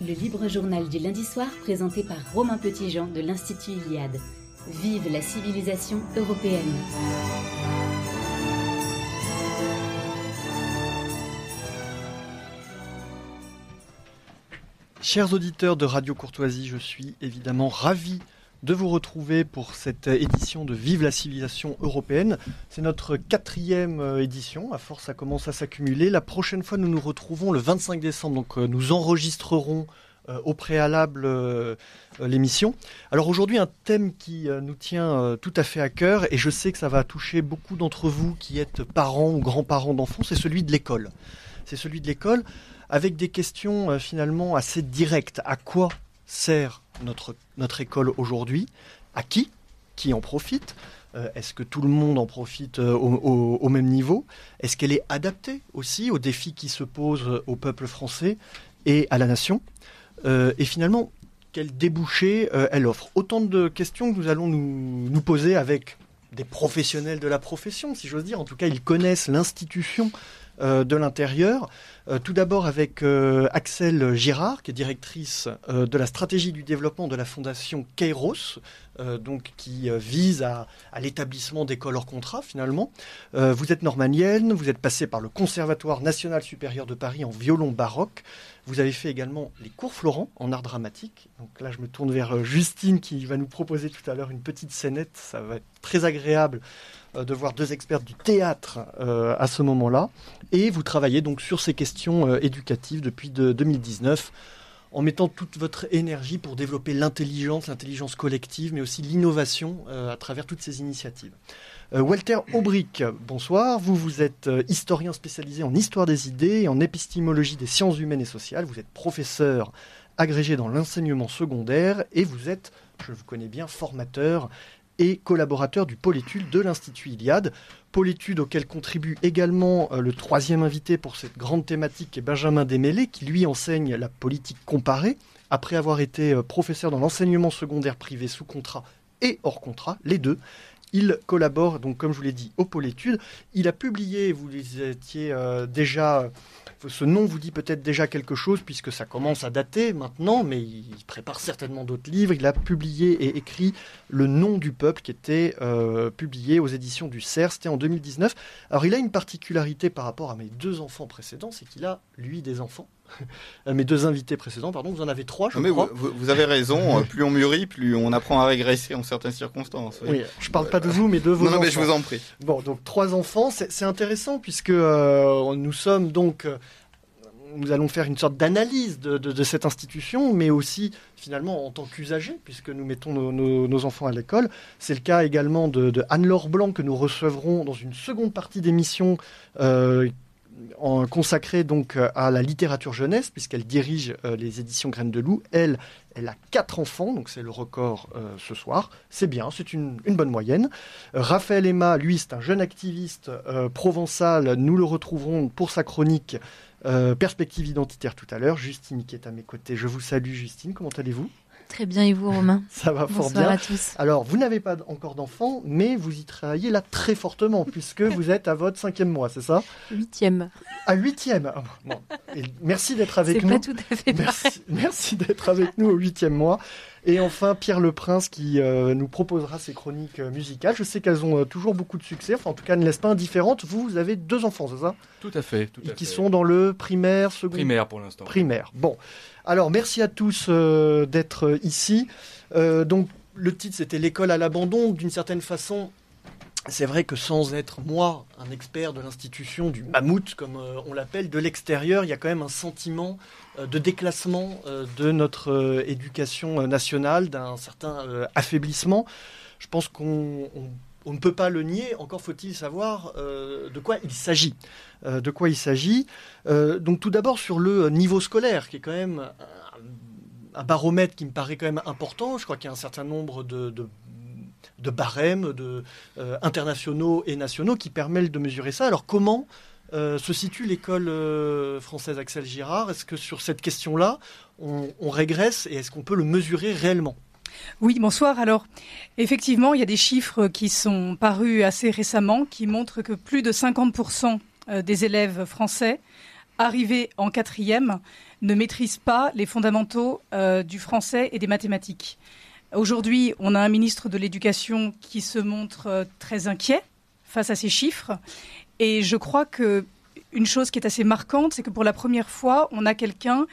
le libre journal du lundi soir présenté par Romain Petitjean de l'Institut Iliade. Vive la civilisation européenne. Chers auditeurs de Radio Courtoisie, je suis évidemment ravi de vous retrouver pour cette édition de Vive la civilisation européenne. C'est notre quatrième euh, édition, à force ça commence à s'accumuler. La prochaine fois nous nous retrouvons le 25 décembre, donc euh, nous enregistrerons euh, au préalable l'émission. Alors aujourd'hui un thème qui nous tient tout à fait à cœur et je sais que ça va toucher beaucoup d'entre vous qui êtes parents ou grands-parents d'enfants, c'est celui de l'école. C'est celui de l'école avec des questions finalement assez directes. À quoi sert notre, notre école aujourd'hui. À qui? Qui en profite? Euh, Est-ce que tout le monde en profite euh, au, même niveau? Est-ce qu'elle est adaptée aussi aux défis qui se posent au peuple français et à la nation? Euh, Et finalement, quel débouché elle offre? Autant de questions que nous allons nous, nous poser avec des professionnels de la profession, si j'ose dire. En tout cas, ils connaissent l'institution de l'intérieur. Euh, tout d'abord avec euh, Axel Girard, qui est directrice euh, de la stratégie du développement de la fondation Kairos, donc qui vise à, l'établissement d'écoles hors contrat finalement. vous êtes normanienne, vous êtes passée par le Conservatoire national supérieur de Paris en violon baroque. Vous avez fait également les cours Florent en art dramatique. Donc là, je me tourne vers Justine qui va nous proposer tout à l'heure une petite scénette. Ça va être très agréable euh, de voir deux experts du théâtre euh, à ce moment-là. Et vous travaillez donc sur ces questions euh, éducatives depuis 2019 en mettant toute votre énergie pour développer l'intelligence, l'intelligence collective, mais aussi l'innovation à travers toutes ces initiatives. Walter Aubric, bonsoir. Vous, vous êtes historien spécialisé en histoire des idées et en épistémologie des sciences humaines et sociales. Vous êtes professeur agrégé dans l'enseignement secondaire et vous êtes, je vous connais bien, formateur et collaborateur du pôle études de l'Institut Iliade. Pôle études auquel contribue également euh, le troisième invité pour cette grande thématique Benjamin Desmêlés, qui lui enseigne la politique comparée, après avoir été euh, professeur dans l'enseignement secondaire privé sous contrat et hors contrat, les deux. Il collabore, donc comme je vous l'ai dit, au pôle études. Il a publié, vous les étiez euh, déjà ce nom vous dit peut-être déjà quelque chose puisque ça commence à dater maintenant, mais il prépare certainement d'autres livres. Il a publié et écrit Le nom du peuple qui était euh, publié aux éditions du CERF, c'était en 2019. Alors il a une particularité par rapport à mes deux enfants précédents, c'est qu'il a, lui, des enfants. mes deux invités précédents, pardon, vous en avez trois, je mais crois. Vous, avez raison, euh, plus on mûrit, plus on apprend à régresser en certaines circonstances. Oui, je ne parle pas de vous, mais de vos non, enfants. Non, mais je vous en prie. Bon, donc trois enfants, c'est intéressant puisque euh, nous sommes donc nous allons faire une sorte d'analyse de, cette institution, mais aussi finalement en tant qu'usagers, puisque nous mettons nos, enfants à l'école. C'est le cas également de, Anne-Laure Blanc que nous recevrons dans une seconde partie d'émission euh, consacrée donc à la littérature jeunesse, puisqu'elle dirige euh, les éditions Graines de Loup. Elle, elle a quatre enfants, donc c'est le record euh, ce soir. C'est bien, c'est une, bonne moyenne. Raphaël Emma, lui, c'est un jeune activiste provençal. Nous le retrouverons pour sa chronique euh, perspective identitaire tout à l'heure. Justine qui est à mes côtés. Je vous salue Justine, comment allez-vous? Très bien, et vous Romain Ça va fort bien. à tous. Alors, vous n'avez pas encore d'enfants, mais vous y travaillez là très fortement, puisque vous êtes à votre cinquième mois, c'est ça? Huitième. À huitième ah, Merci d'être avec nous. C'est pas tout à fait merci, merci d'être avec nous au huitième mois. Et enfin, Pierre Le Prince qui euh, nous proposera ses chroniques euh, musicales. Je sais qu'elles ont euh, toujours beaucoup de succès, enfin en tout cas ne laissent pas indifférentes. Vous, vous avez deux enfants, c'est ça? Tout à fait. Tout Et qui sont dans le primaire, second Primaire pour l'instant. Primaire. Bon. Alors, merci à tous d'être ici. donc, le titre, c'était L'école à l'abandon. D'une certaine façon, c'est vrai que sans être moi un expert de l'institution du mammouth, comme on l'appelle, de l'extérieur, il y a quand même un sentiment euh, de déclassement euh, de notre euh, éducation nationale, d'un certain affaiblissement. Je pense qu'on ne peut pas le nier, encore faut-il savoir de quoi il s'agit. de quoi il s'agit. donc tout d'abord sur le niveau scolaire, qui est quand même un, baromètre qui me paraît quand même important. Je crois qu'il y a un certain nombre de barèmes de, internationaux et nationaux qui permettent de mesurer ça. Alors comment euh, se situe l'école euh, française Axel Girard? Est-ce que sur cette question-là, on, régresse et est-ce qu'on peut le mesurer réellement? Oui, bonsoir. Alors, effectivement, il y a des chiffres qui sont parus assez récemment qui montrent que plus de 50% euh, des élèves français arrivés en quatrième, ne maîtrisent pas les fondamentaux euh, du français et des mathématiques. Aujourd'hui, on a un ministre de l'Éducation qui se montre euh, très inquiet face à ces chiffres. Et je crois que une chose qui est assez marquante, c'est que pour la première fois, on a quelqu'un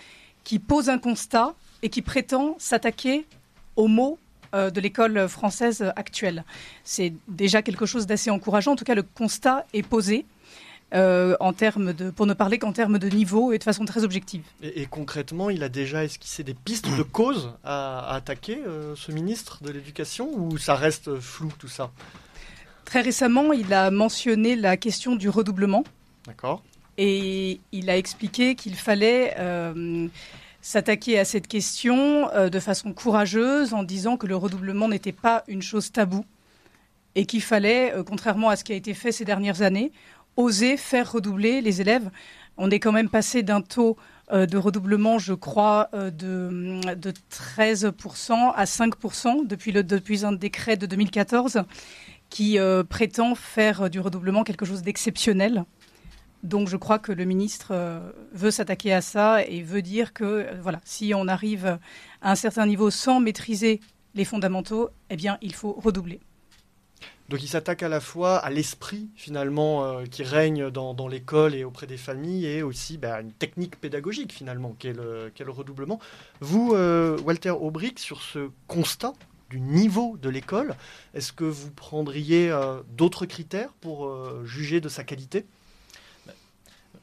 qui pose un constat et qui prétend s'attaquer aux mots euh, de l'école française actuelle. C'est déjà quelque chose d'assez encourageant. En tout cas, le constat est posé. Euh, en termes de, pour ne parler qu'en termes de niveau et de façon très objective. Et, concrètement, il a déjà esquissé des pistes de cause à, attaquer euh, ce ministre de l'Éducation ou ça reste flou tout ça? Très récemment, il a mentionné la question du redoublement. D'accord. Et il a expliqué qu'il fallait s'attaquer à cette question euh, de façon courageuse en disant que le redoublement n'était pas une chose taboue et qu'il fallait, euh, contrairement à ce qui a été fait ces dernières années, oser faire redoubler les élèves. On est quand même passé d'un taux euh, de redoublement, je crois, de, de 13% à 5% depuis, un décret de 2014 qui prétend faire du redoublement quelque chose d'exceptionnel. Donc je crois que le ministre euh, veut s'attaquer à ça et veut dire que euh, voilà, si on arrive à un certain niveau sans maîtriser les fondamentaux, eh bien il faut redoubler. Donc il s'attaque à la fois à l'esprit finalement euh, qui règne dans, l'école et auprès des familles et aussi bah, à une technique pédagogique finalement qui est le, redoublement. Vous, Walter Aubric, sur ce constat du niveau de l'école, est-ce que vous prendriez d'autres critères pour juger de sa qualité?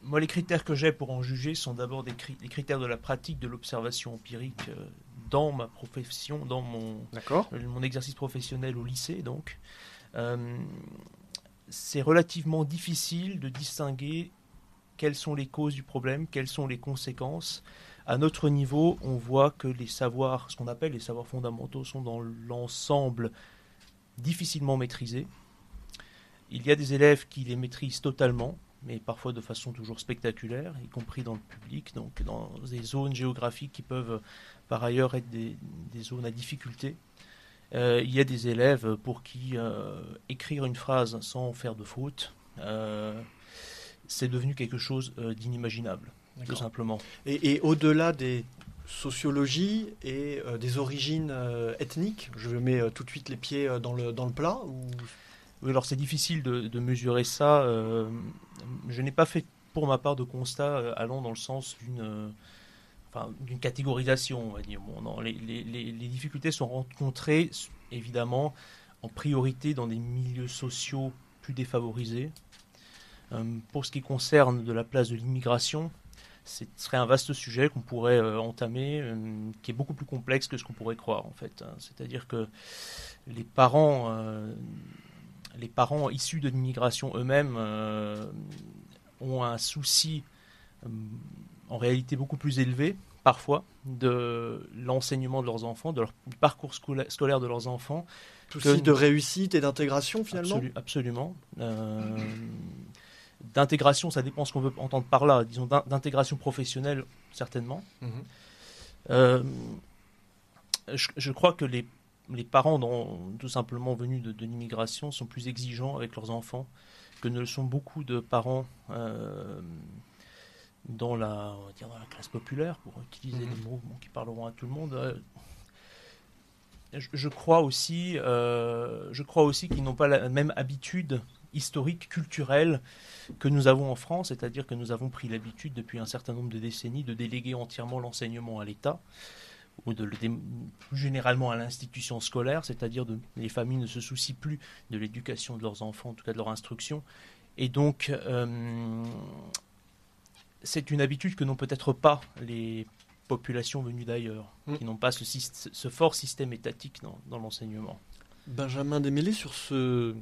Moi, les critères que j'ai pour en juger sont d'abord des, critères de la pratique, de l'observation empirique euh, dans ma profession, dans mon, mon exercice professionnel au lycée. Donc, euh, c'est relativement difficile de distinguer quelles sont les causes du problème, quelles sont les conséquences. À notre niveau, on voit que les savoirs, ce qu'on appelle les savoirs fondamentaux, sont dans l'ensemble difficilement maîtrisés. Il y a des élèves qui les maîtrisent totalement, mais parfois de façon toujours spectaculaire, y compris dans le public, donc dans des zones géographiques qui peuvent par ailleurs être des, zones à difficulté. Euh, il y a des élèves pour qui euh, écrire une phrase sans faire de faute, euh, c'est devenu quelque chose d'inimaginable, tout simplement. Et, au-delà des sociologies et des origines ethniques, je mets tout de suite les pieds dans le, dans le plat ou? Alors c'est difficile de, mesurer ça. Je n'ai pas fait pour ma part de constat allant dans le sens d'une euh, d'une catégorisation, on va dire. non, les, difficultés sont rencontrées, évidemment, en priorité dans des milieux sociaux plus défavorisés. pour ce qui concerne de la place de l'immigration, ce serait un vaste sujet qu'on pourrait entamer, qui est beaucoup plus complexe que ce qu'on pourrait croire, en fait. Hein. C'est-à-dire que les parents les parents issus de l'immigration eux-mêmes euh, ont un souci euh, en réalité beaucoup plus élevé parfois de l'enseignement de leurs enfants, de leur, du parcours scolaire de leurs enfants. Souci de réussite et d'intégration finalement Absolument. Euh, d'intégration, ça dépend ce qu'on veut entendre par là. Disons d'intégration professionnelle, certainement. Mhm. je, crois que les les parents, tout simplement venus de, l'immigration, sont plus exigeants avec leurs enfants que ne le sont beaucoup de parents euh, dans, la, classe populaire, pour utiliser des mhm. mots qui parleront à tout le monde. Euh, je, crois aussi, euh, je crois aussi qu'ils n'ont pas la même habitude historique, culturelle que nous avons en France, c'est-à-dire que nous avons pris l'habitude depuis un certain nombre de décennies de déléguer entièrement l'enseignement à l'État ou de, plus généralement à l'institution scolaire, c'est-à-dire que les familles ne se soucient plus de l'éducation de leurs enfants, en tout cas de leur instruction. Et donc, euh, c'est une habitude que n'ont peut-être pas les populations venues d'ailleurs, mm. qui n'ont pas ce, fort système étatique dans, dans l'enseignement. Benjamin Desmêlés, sur ce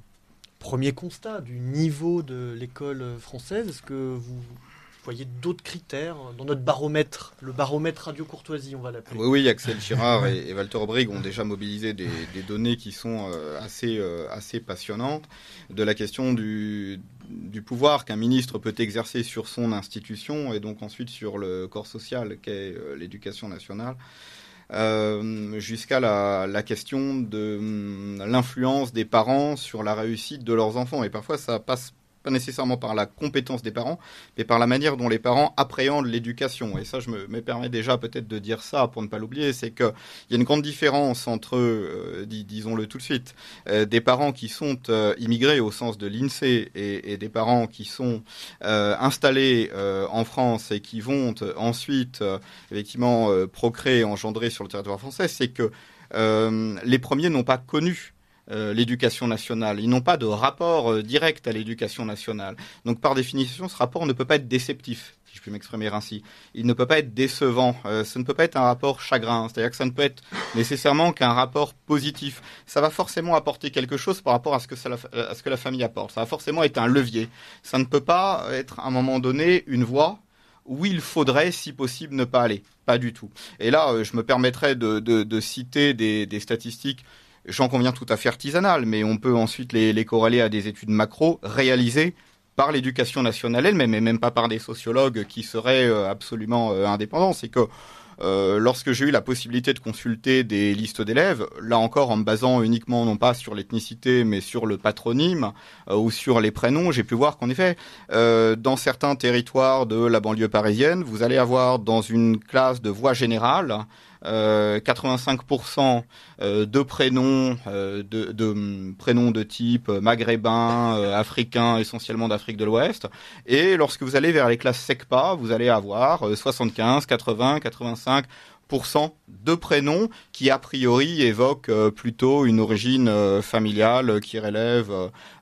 premier constat du niveau de l'école française, est-ce que vous voyez d'autres critères dans notre baromètre, le baromètre Radio Courtoisie, on va l'appeler? Oui, oui, Axel Girard et, Walter Brig ont déjà mobilisé des, données qui sont euh, assez, euh, assez passionnantes de la question du, du pouvoir qu'un ministre peut exercer sur son institution et donc ensuite sur le corps social qu'est euh, l'éducation nationale. jusqu'à la, la, question de hum, l'influence des parents sur la réussite de leurs enfants. Et parfois, ça passe pas nécessairement par la compétence des parents, mais par la manière dont les parents appréhendent l'éducation. Et ça, je me, permets déjà peut-être de dire ça pour ne pas l'oublier, c'est qu'il y a une grande différence entre, euh, disons-le tout de suite, euh, des parents qui sont euh, immigrés au sens de l'INSEE et, des parents qui sont installés en France et qui vont ensuite effectivement procréer, engendrer sur le territoire français, c'est que les premiers n'ont pas connu euh, l'éducation nationale. Ils n'ont pas de rapport euh, direct à l'éducation nationale. Donc par définition, ce rapport ne peut pas être déceptif, si je puis m'exprimer ainsi. Il ne peut pas être décevant. Euh, ce ne peut pas être un rapport chagrin. C'est-à-dire que ça ne peut être nécessairement qu'un rapport positif. Ça va forcément apporter quelque chose par rapport à ce, que que la famille apporte. Ça va forcément être un levier. Ça ne peut pas être à un moment donné une voie où il faudrait, si possible, ne pas aller. Pas du tout. Et là, je me permettrai de, citer des statistiques j'en conviens tout à fait artisanal, mais on peut ensuite les, les corréler à des études macro réalisées par l'éducation nationale elle-même, et même pas par des sociologues qui seraient euh, absolument euh, indépendants. C'est que euh, lorsque j'ai eu la possibilité de consulter des listes d'élèves, là encore en me basant uniquement non pas sur l'ethnicité mais sur le patronyme ou sur les prénoms, j'ai pu voir qu'en effet, dans certains territoires de la banlieue parisienne, vous allez avoir dans une classe de voie générale 85% euh, de prénoms euh, de, de, prénoms de type maghrébin, euh, africain, essentiellement d'Afrique de l'Ouest. Et lorsque vous allez vers les classes SECPA, vous allez avoir 75, 80, 85 de prénoms qui a priori évoquent euh, plutôt une origine euh, familiale qui relève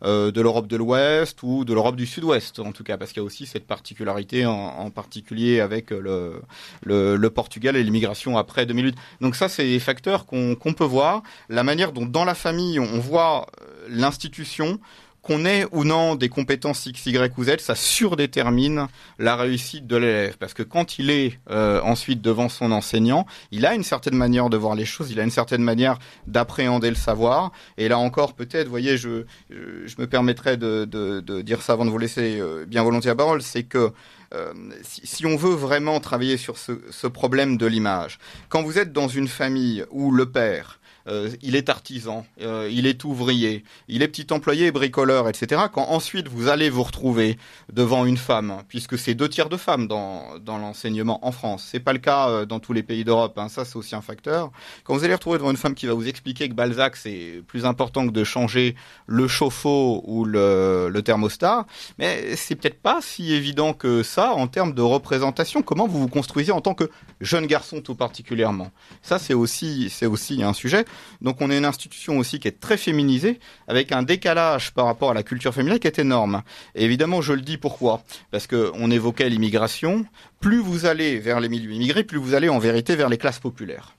euh, de l'Europe de l'Ouest ou de l'Europe du Sud-Ouest en tout cas parce qu'il y a aussi cette particularité en, particulier avec le, le, Portugal et l'immigration après 2008. Donc ça c'est des facteurs qu'on peut voir, la manière dont dans la famille on voit l'institution qu'on ait ou non des compétences X, Y ou Z, ça surdétermine la réussite de l'élève. Parce que quand il est euh, ensuite devant son enseignant, il a une certaine manière de voir les choses, il a une certaine manière d'appréhender le savoir. Et là encore, peut-être, vous voyez, je, je, me permettrai de, de, de, dire ça avant de vous laisser euh, bien volontiers la parole, c'est que euh, si, si, on veut vraiment travailler sur ce, ce problème de l'image, quand vous êtes dans une famille où le père euh, il est artisan, euh, il est ouvrier, il est petit employé, bricoleur, etc. Quand ensuite vous allez vous retrouver devant une femme, puisque c'est deux tiers de femmes dans, dans l'enseignement en France, c'est pas le cas euh, dans tous les pays d'Europe, hein, ça c'est aussi un facteur. Quand vous allez retrouver devant une femme qui va vous expliquer que Balzac c'est plus important que de changer le chauffe-eau ou le, le thermostat, mais c'est peut-être pas si évident que ça en termes de représentation. Comment vous vous construisez en tant que jeune garçon tout particulièrement? Ça c'est aussi c'est aussi un sujet. Donc on est une institution aussi qui est très féminisée, avec un décalage par rapport à la culture féminine qui est énorme. Évidemment, je le dis pourquoi Parce qu'on évoquait l'immigration. Plus vous allez vers les milieux immigrés, plus vous allez en vérité vers les classes populaires.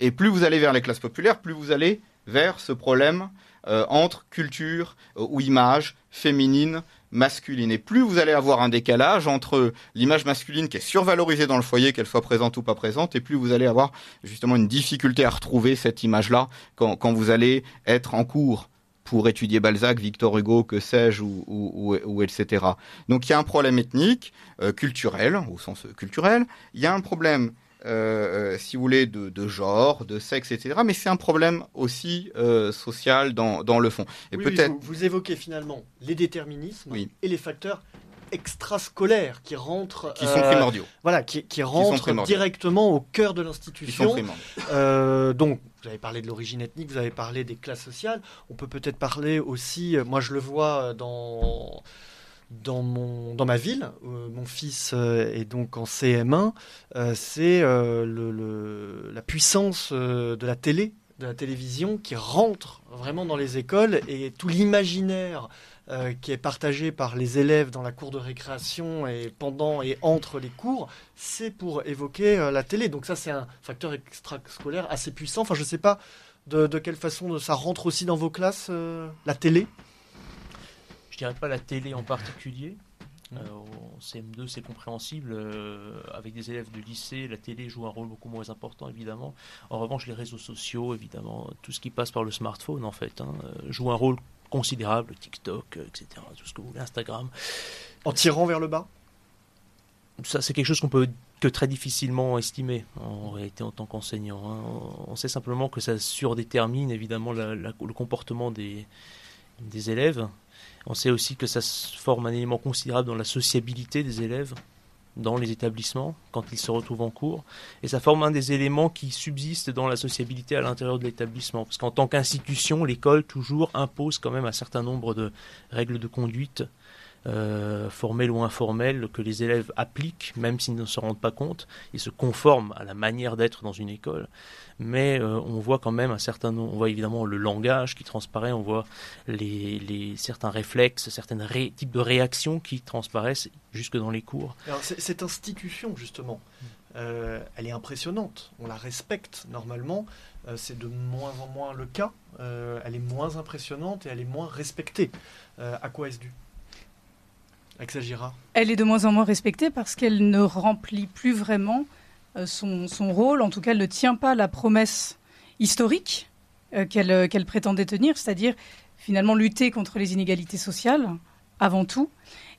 Et plus vous allez vers les classes populaires, plus vous allez vers ce problème euh, entre culture euh, ou image féminine masculine. Et plus vous allez avoir un décalage entre l'image masculine qui est survalorisée dans le foyer, qu'elle soit présente ou pas présente, et plus vous allez avoir justement une difficulté à retrouver cette image-là quand, quand vous allez être en cours pour étudier Balzac, Victor Hugo, que sais-je, ou, etc. Donc il y a un problème ethnique, euh, culturel, au sens culturel, il y a un problème euh, euh, si vous voulez, de, genre, de sexe, etc. Mais c'est un problème aussi euh, social dans, dans, le fond. Et peut-être vous, évoquez finalement les déterminismes et les facteurs extrascolaires qui rentrent qui sont primordiaux. voilà qui, qui rentrent directement au cœur de l'institution. donc vous avez parlé de l'origine ethnique vous avez parlé des classes sociales. On peut peut-être parler aussi moi je le vois dans dans, mon, dans ma ville, euh, mon fils euh, est donc en CM1, euh, c'est le, la puissance de la télé, de la télévision qui rentre vraiment dans les écoles et tout l'imaginaire qui est partagé par les élèves dans la cour de récréation et pendant et entre les cours, c'est pour évoquer la télé. Donc ça, c'est un facteur extrascolaire assez puissant. Enfin, je ne sais pas de, de, quelle façon ça rentre aussi dans vos classes, la télé? Je dirais pas la télé en particulier. Euh, en CM2, c'est compréhensible. Euh, avec des élèves de lycée, la télé joue un rôle beaucoup moins important, évidemment. En revanche, les réseaux sociaux, évidemment, tout ce qui passe par le smartphone, en fait, hein, euh, joue un rôle considérable. TikTok, etc., tout ce que vous voulez, Instagram. En tirant vers le bas? Ça, c'est quelque chose qu'on peut que très difficilement estimer, en réalité, en tant qu'enseignant. Hein. On sait simplement que ça surdétermine, évidemment, le comportement des des élèves. On sait aussi que ça forme un élément considérable dans la sociabilité des élèves dans les établissements quand ils se retrouvent en cours. Et ça forme un des éléments qui subsistent dans la sociabilité à l'intérieur de l'établissement. Parce qu'en tant qu'institution, l'école toujours impose quand même un certain nombre de règles de conduite euh, formelles ou informelles que les élèves appliquent, même s'ils ne se rendent pas compte. Ils se conforment à la manière d'être dans une école. Mais euh, on voit quand même un certain nombre, on voit évidemment le langage qui transparaît, on voit les, certains réflexes, certains types de réactions qui transparaissent jusque dans les cours. Cette institution, justement, euh, elle est impressionnante. On la respecte normalement. c'est de moins en moins le cas. elle est moins impressionnante et elle est moins respectée. à quoi est-ce dû? Elle est de moins en moins respectée parce qu'elle ne remplit plus vraiment euh, son, rôle. En tout cas, elle ne tient pas la promesse historique euh, euh, qu'elle prétendait tenir, c'est-à-dire finalement lutter contre les inégalités sociales avant tout.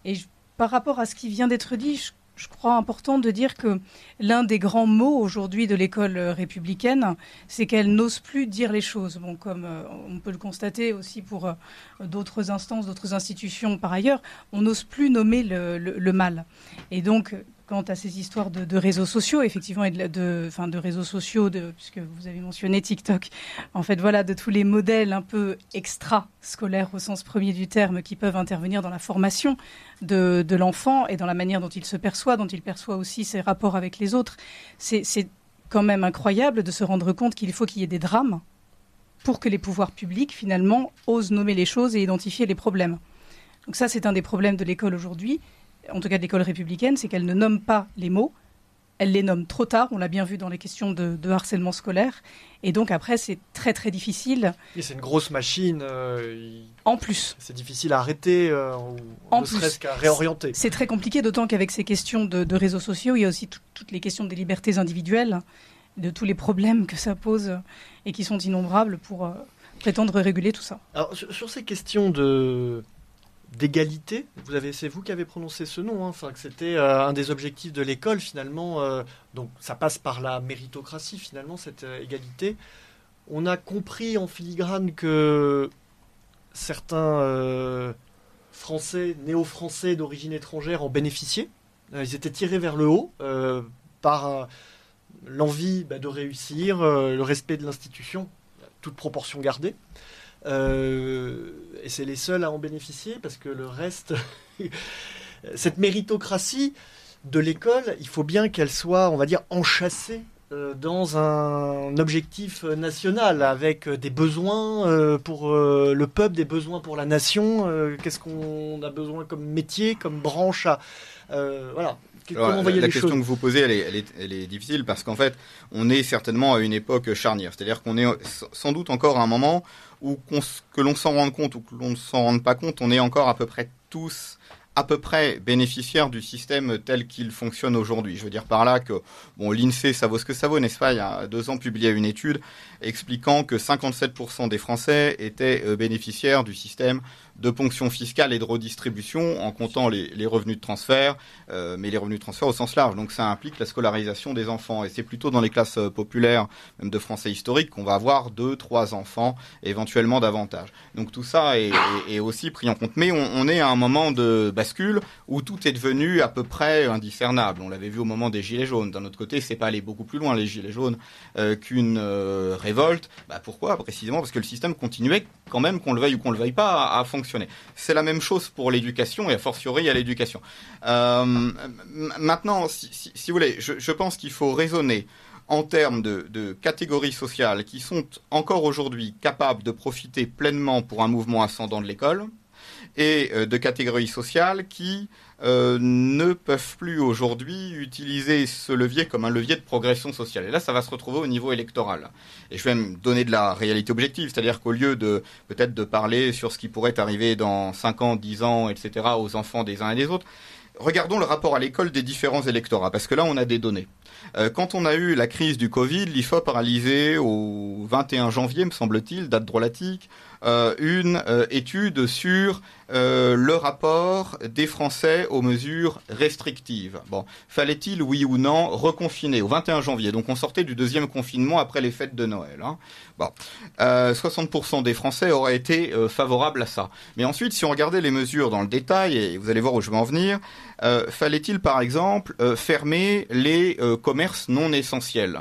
Et par rapport à ce qui vient d'être dit, je crois important de dire que l'un des grands mots aujourd'hui de l'école républicaine, c'est qu'elle n'ose plus dire les choses. Comme euh, on peut le constater aussi pour euh, d'autres instances, d'autres institutions par ailleurs, on n'ose plus nommer le, mal. Et donc, quant à ces histoires de, réseaux sociaux, effectivement, et de, de réseaux sociaux, de, puisque vous avez mentionné TikTok, en fait, voilà, de tous les modèles un peu extra-scolaires au sens premier du terme qui peuvent intervenir dans la formation de, l'enfant et dans la manière dont il se perçoit, dont il perçoit aussi ses rapports avec les autres. C'est quand même incroyable de se rendre compte qu'il faut qu'il y ait des drames pour que les pouvoirs publics, finalement, osent nommer les choses et identifier les problèmes. Donc ça, c'est un des problèmes de l'école aujourd'hui en tout cas de l'école républicaine, c'est qu'elle ne nomme pas les mots, elle les nomme trop tard, on l'a bien vu dans les questions de, harcèlement scolaire, et donc après c'est très très difficile. Et c'est une grosse machine. Euh, en plus. C'est difficile à arrêter, euh, ou en ne serait-ce qu'à réorienter. C'est très compliqué, d'autant qu'avec ces questions de, réseaux sociaux, il y a aussi toutes les questions des libertés individuelles, de tous les problèmes que ça pose et qui sont innombrables pour euh, prétendre réguler tout ça. Alors sur ces questions de d'égalité. Vous avez, c'est vous qui avez prononcé ce nom. Hein. Que c'était euh, un des objectifs de l'école finalement. Euh, donc, ça passe par la méritocratie finalement cette euh, égalité. On a compris en filigrane que certains Français, néo-français d'origine étrangère en bénéficiaient. ils étaient tirés vers le haut par l'envie bah, de réussir, le respect de l'institution, toute proportion gardée. Euh, et c'est les seuls à en bénéficier parce que le reste, cette méritocratie de l'école, il faut bien qu'elle soit, on va dire, enchâssée euh, dans un objectif national avec des besoins euh, pour le peuple, des besoins pour la nation. Qu'est-ce qu'on a besoin comme métier, comme branche à voilà la, question que vous posez, elle est, elle est, elle est difficile parce qu'en fait, on est certainement à une époque charnière. C'est-à-dire qu'on est sans doute encore à un moment où que l'on s'en rende compte ou que l'on ne s'en rende pas compte, on est encore à peu près tous à peu près bénéficiaires du système tel qu'il fonctionne aujourd'hui. Je veux dire par là que bon, l'INSEE, ça vaut ce que ça vaut, n'est-ce pas? Il y a deux ans, publié une étude expliquant que 57% des Français étaient euh, bénéficiaires du système de ponction fiscale et de redistribution en comptant les, revenus de transfert, euh, mais les revenus de transfert au sens large. Donc ça implique la scolarisation des enfants. Et c'est plutôt dans les classes euh, populaires, même de français historique, qu'on va avoir deux, trois enfants, éventuellement davantage. Donc tout ça est, aussi pris en compte. Mais on, est à un moment de bascule où tout est devenu à peu près indiscernable. On l'avait vu au moment des Gilets jaunes. D'un autre côté, c'est pas aller beaucoup plus loin, les Gilets jaunes, euh, qu'une révolte. Bah, pourquoi? Précisément parce que le système continuait quand même, qu'on le veuille ou qu'on le veuille pas, à fonctionner c'est la même chose pour l'éducation et a fortiori à l'éducation. Euh, maintenant, si, vous voulez, je, pense qu'il faut raisonner en termes de, catégories sociales qui sont encore aujourd'hui capables de profiter pleinement pour un mouvement ascendant de l'école et euh, de catégories sociales qui euh, ne peuvent plus aujourd'hui utiliser ce levier comme un levier de progression sociale. Et là, ça va se retrouver au niveau électoral. Et je vais me donner de la réalité objective, c'est-à-dire qu'au lieu de peut-être de parler sur ce qui pourrait arriver dans 5 ans, 10 ans, etc., aux enfants des uns et des autres, regardons le rapport à l'école des différents électorats, parce que là, on a des données. Euh, quand on a eu la crise du Covid, l'IFOP a réalisé au 21 janvier, me semble-t-il, date drôlatique, euh, une euh, étude sur le rapport des Français aux mesures restrictives. Bon, fallait-il, oui ou non, reconfiner au 21 janvier? Donc on sortait du deuxième confinement après les fêtes de Noël. Hein. Bon, 60% des Français auraient été favorables à ça. Mais ensuite, si on regardait les mesures dans le détail, et vous allez voir où je vais en venir, fallait-il par exemple fermer les non essentiels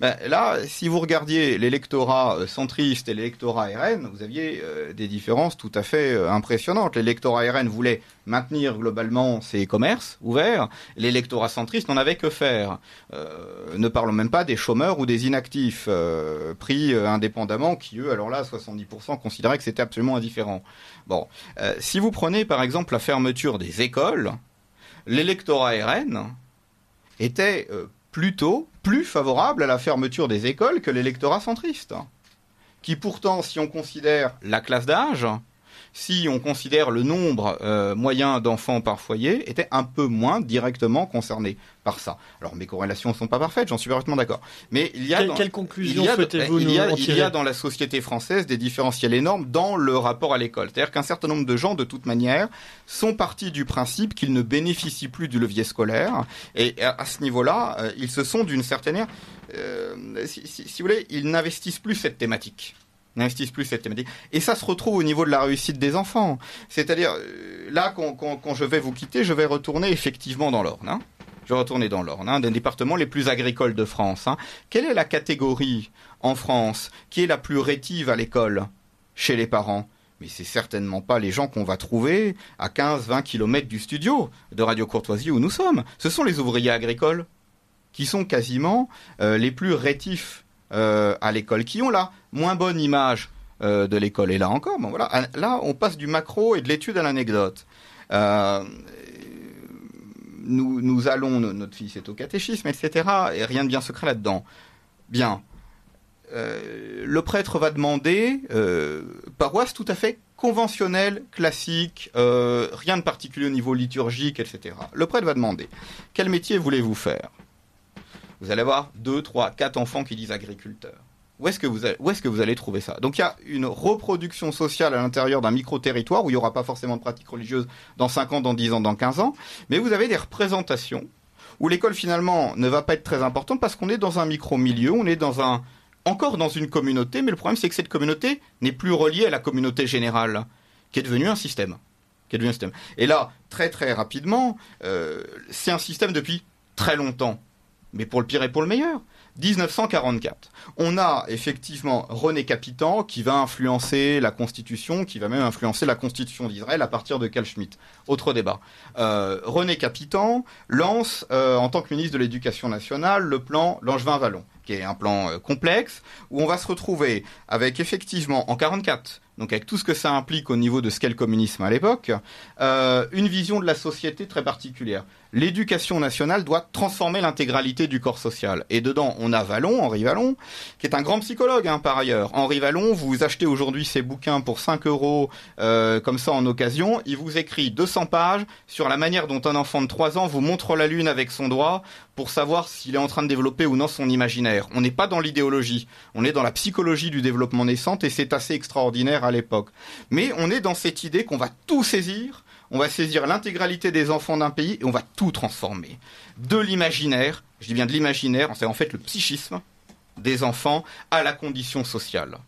ben, là, si vous regardiez l'électorat euh, centriste et l'électorat RN, vous aviez euh, des différences tout à fait euh, impressionnantes. L'électorat RN voulait maintenir globalement ses commerces ouverts. L'électorat centriste n'en avait que faire. ne parlons même pas des chômeurs ou des inactifs pris indépendamment, qui eux, alors là, 70% considéraient que c'était absolument indifférent. Bon, si vous prenez par exemple la fermeture des écoles, l'électorat RN était plutôt plus favorable à la fermeture des écoles que l'électorat centriste, qui pourtant, si on considère la classe d'âge, si on considère le nombre euh, moyen d'enfants par foyer, était un peu moins directement concerné par ça. Alors mes corrélations ne sont pas parfaites, j'en suis parfaitement d'accord. Mais il y a quelle, conclusion souhaitez-vous il, y a, il y a dans la société française des différentiels énormes dans le rapport à l'école. C'est-à-dire qu'un certain nombre de gens, de toute manière, sont partis du principe qu'ils ne bénéficient plus du levier scolaire. Et à, ce niveau-là, euh, ils se sont d'une certaine manière, euh, si, si vous voulez, ils n'investissent plus cette thématique n'investissent plus cette thématique. Et ça se retrouve au niveau de la réussite des enfants. C'est-à-dire, euh, là, quand, je vais vous quitter, je vais retourner effectivement dans l'Orne. Hein. Je vais retourner dans l'Orne, un des départements les plus agricoles de France. Hein. Quelle est la catégorie en France qui est la plus rétive à l'école chez les parents? Mais c'est certainement pas les gens qu'on va trouver à 15-20 km du studio de Radio Courtoisie où nous sommes. Ce sont les ouvriers agricoles qui sont quasiment euh, les plus rétifs euh, à l'école, qui ont la moins bonne image euh, de l'école. Et là encore, bon, voilà, là, on passe du macro et de l'étude à l'anecdote. Euh, nous, nous allons, notre fils est au catéchisme, etc. Et rien de bien secret là-dedans. Bien. le prêtre va demander paroisse tout à fait conventionnelle, classique, rien de particulier au niveau liturgique, etc. Le prêtre va demander quel métier voulez-vous faire? Vous allez avoir deux, trois, quatre enfants qui disent agriculteur. Où est-ce que vous allez, où est-ce que vous allez trouver ça? Donc il y a une reproduction sociale à l'intérieur d'un micro-territoire où il n'y aura pas forcément de pratique religieuse dans 5 ans, dans 10 ans, dans 15 ans, mais vous avez des représentations où l'école finalement ne va pas être très importante parce qu'on est dans un micro-milieu, on est dans un encore dans une communauté, mais le problème c'est que cette communauté n'est plus reliée à la communauté générale, qui est devenue un système. Qui est devenu un système. Et là, très très rapidement, euh, c'est un système depuis très longtemps mais pour le pire et pour le meilleur. 1944. On a effectivement René Capitan qui va influencer la Constitution, qui va même influencer la Constitution d'Israël à partir de Carl Schmitt. Autre débat. Euh, René Capitan lance, euh, en tant que ministre de l'Éducation nationale, le plan Langevin-Vallon, qui est un plan euh, complexe, où on va se retrouver avec effectivement, en 44, donc avec tout ce que ça implique au niveau de ce qu'est le communisme à l'époque, une vision de la société très particulière l'éducation nationale doit transformer l'intégralité du corps social. Et dedans, on a Vallon, Henri Vallon, qui est un grand psychologue hein, par ailleurs. Henri Vallon, vous achetez aujourd'hui ses bouquins pour 5 euros euh, comme ça en occasion. Il vous écrit 200 pages sur la manière dont un enfant de 3 ans vous montre la lune avec son doigt pour savoir s'il est en train de développer ou non son imaginaire. On n'est pas dans l'idéologie, on est dans la psychologie du développement naissant et c'est assez extraordinaire à l'époque. Mais on est dans cette idée qu'on va tout saisir on va saisir l'intégralité des enfants d'un pays et on va tout transformer. De l'imaginaire, je dis bien de l'imaginaire, c'est en fait le psychisme des enfants à la condition sociale.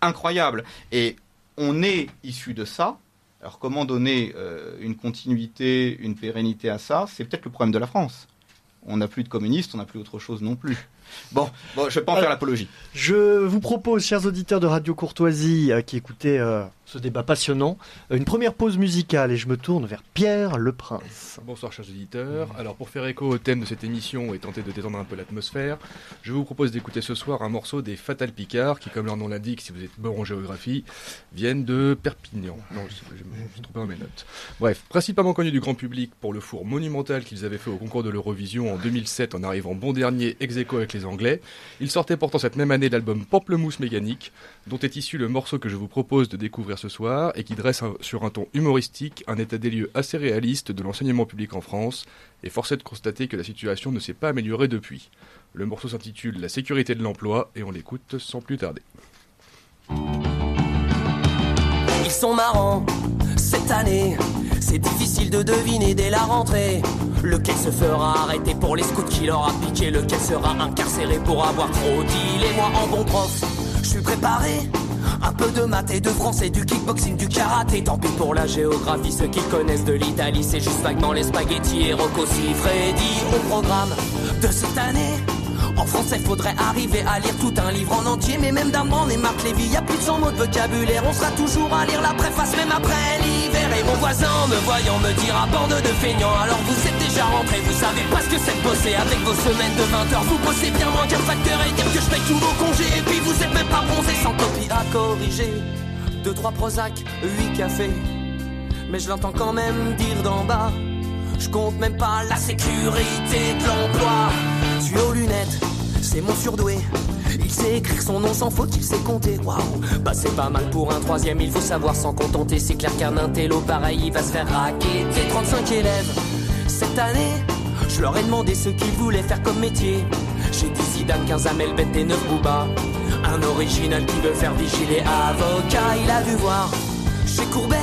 Incroyable. Et on est issu de ça. Alors comment donner euh, une continuité, une pérennité à ça? C'est peut-être le problème de la France. On n'a plus de communistes, on n'a plus autre chose non plus. Bon, bon je vais pas en faire l'apologie. Je vous propose, chers auditeurs de Radio Courtoisie, euh, qui écoutez euh, ce débat passionnant, euh, une première pause musicale et je me tourne vers Pierre Le Prince. Bonsoir, chers auditeurs. Alors, pour faire écho au thème de cette émission et tenter de détendre un peu l'atmosphère, je vous propose d'écouter ce soir un morceau des Fatal Picard, qui, comme leur nom l'indique, si vous êtes bon en géographie, viennent de Perpignan. Non, je, me suis trompé dans mes notes. Bref, principalement connus du grand public pour le four monumental qu'ils avaient fait au concours de l'Eurovision en 2007 en arrivant bon dernier ex aequo avec les anglais. Il sortait pourtant cette même année l'album Pamplemousse Mécanique, dont est issu le morceau que je vous propose de découvrir ce soir et qui dresse sur un ton humoristique un état des lieux assez réaliste de l'enseignement public en France, et force est de constater que la situation ne s'est pas améliorée depuis. Le morceau s'intitule La sécurité de l'emploi et on l'écoute sans plus tarder. sont marrants. Cette année, c'est difficile de deviner dès la rentrée. Lequel se fera arrêter pour les scouts qui leur a piqué Lequel sera incarcéré pour avoir trop dit Et moi en bon prof, je suis préparé un peu de maths et de français, du kickboxing, du karaté. Tant pis pour la géographie, ceux qui connaissent de l'Italie, c'est juste vaguement les spaghettis et Rocco Freddy au programme de cette année. En français, faudrait arriver à lire tout un livre en entier, mais même d'Armand et Marc Lévy, y a plus de 100 mots de vocabulaire. On sera toujours à lire la préface, même après l'hiver. Voisin, me voyant, me dira bande de feignants. Alors vous êtes déjà rentrés, vous savez pas ce que c'est de bosser avec vos semaines de 20 heures. Vous bossez bien moins qu'un facteur et dire que je paye tous vos congés. Et puis vous êtes même pas bronzés sans copie à corriger. Deux, trois Prozac, huit cafés. Mais je l'entends quand même dire d'en bas. Je compte même pas la sécurité de l'emploi. Tu aux lunettes, c'est mon surdoué. Il sait écrire son nom sans faute, il sait compter. Waouh, bah c'est pas mal pour un troisième, il faut savoir s'en contenter. C'est clair qu'un intello pareil, il va se faire raqueter. 35 élèves cette année, je leur ai demandé ce qu'ils voulaient faire comme métier. J'ai dit Zidane, 15 Amel, Bête et 9 Booba. Un original qui veut faire vigiler avocat, il a dû voir chez Courbet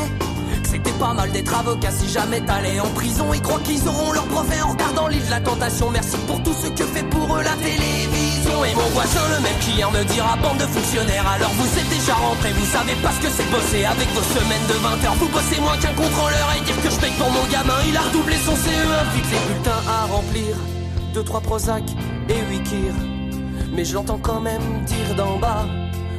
c'était pas mal d'être avocat si jamais t'allais en prison. Ils croient qu'ils auront leur brevet en regardant l'île de la tentation. Merci pour tout ce que fait pour eux la télévision. Et mon voisin, le même qui me dira bande de fonctionnaires. Alors vous êtes déjà rentrés, vous savez pas ce que c'est bosser avec vos semaines de 20 heures. Vous bossez moins qu'un contrôleur et dire que je paye pour mon gamin. Il a redoublé son CE1, vite les bulletins à remplir. 2, 3 Prozac et 8 Kir. Mais je l'entends quand même dire d'en bas.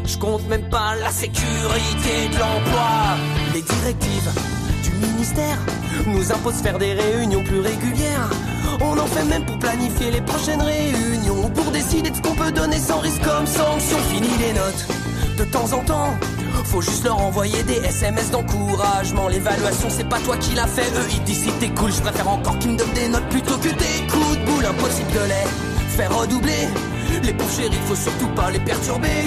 Je compte même pas la sécurité de l'emploi. Les directives du ministère nous imposent faire des réunions plus régulières. On en fait même pour planifier les prochaines réunions. Pour décider de ce qu'on peut donner sans risque comme sanction. Fini les notes. De temps en temps, faut juste leur envoyer des SMS d'encouragement. L'évaluation, c'est pas toi qui l'a fait. Eux, ils disent si t'es cool. Je préfère encore qu'ils me donnent des notes plutôt que des coups de boule. Impossible de les faire redoubler. Les pauvres chéris, faut surtout pas les perturber.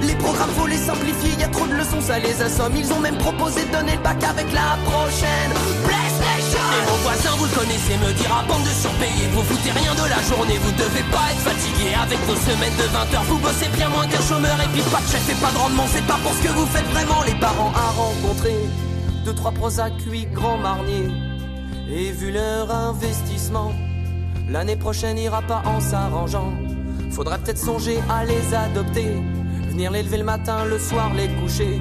Les programmes, faut les simplifier, y a trop de leçons, ça les assomme. Ils ont même proposé de donner le bac avec la prochaine PlayStation. Et mon voisin, vous le connaissez, me dira bande de surpayés. Vous foutez rien de la journée, vous devez pas être fatigué. Avec vos semaines de 20 heures, vous bossez bien moins qu'un chômeur. Et puis pas de chef et pas de rendement, c'est pas pour ce que vous faites vraiment. Les parents à rencontrer, deux, trois Prozac, huit grands marniers. Et vu leur investissement, l'année prochaine ira pas en s'arrangeant. Faudra peut-être songer à les adopter. Venir les lever le matin, le soir les coucher.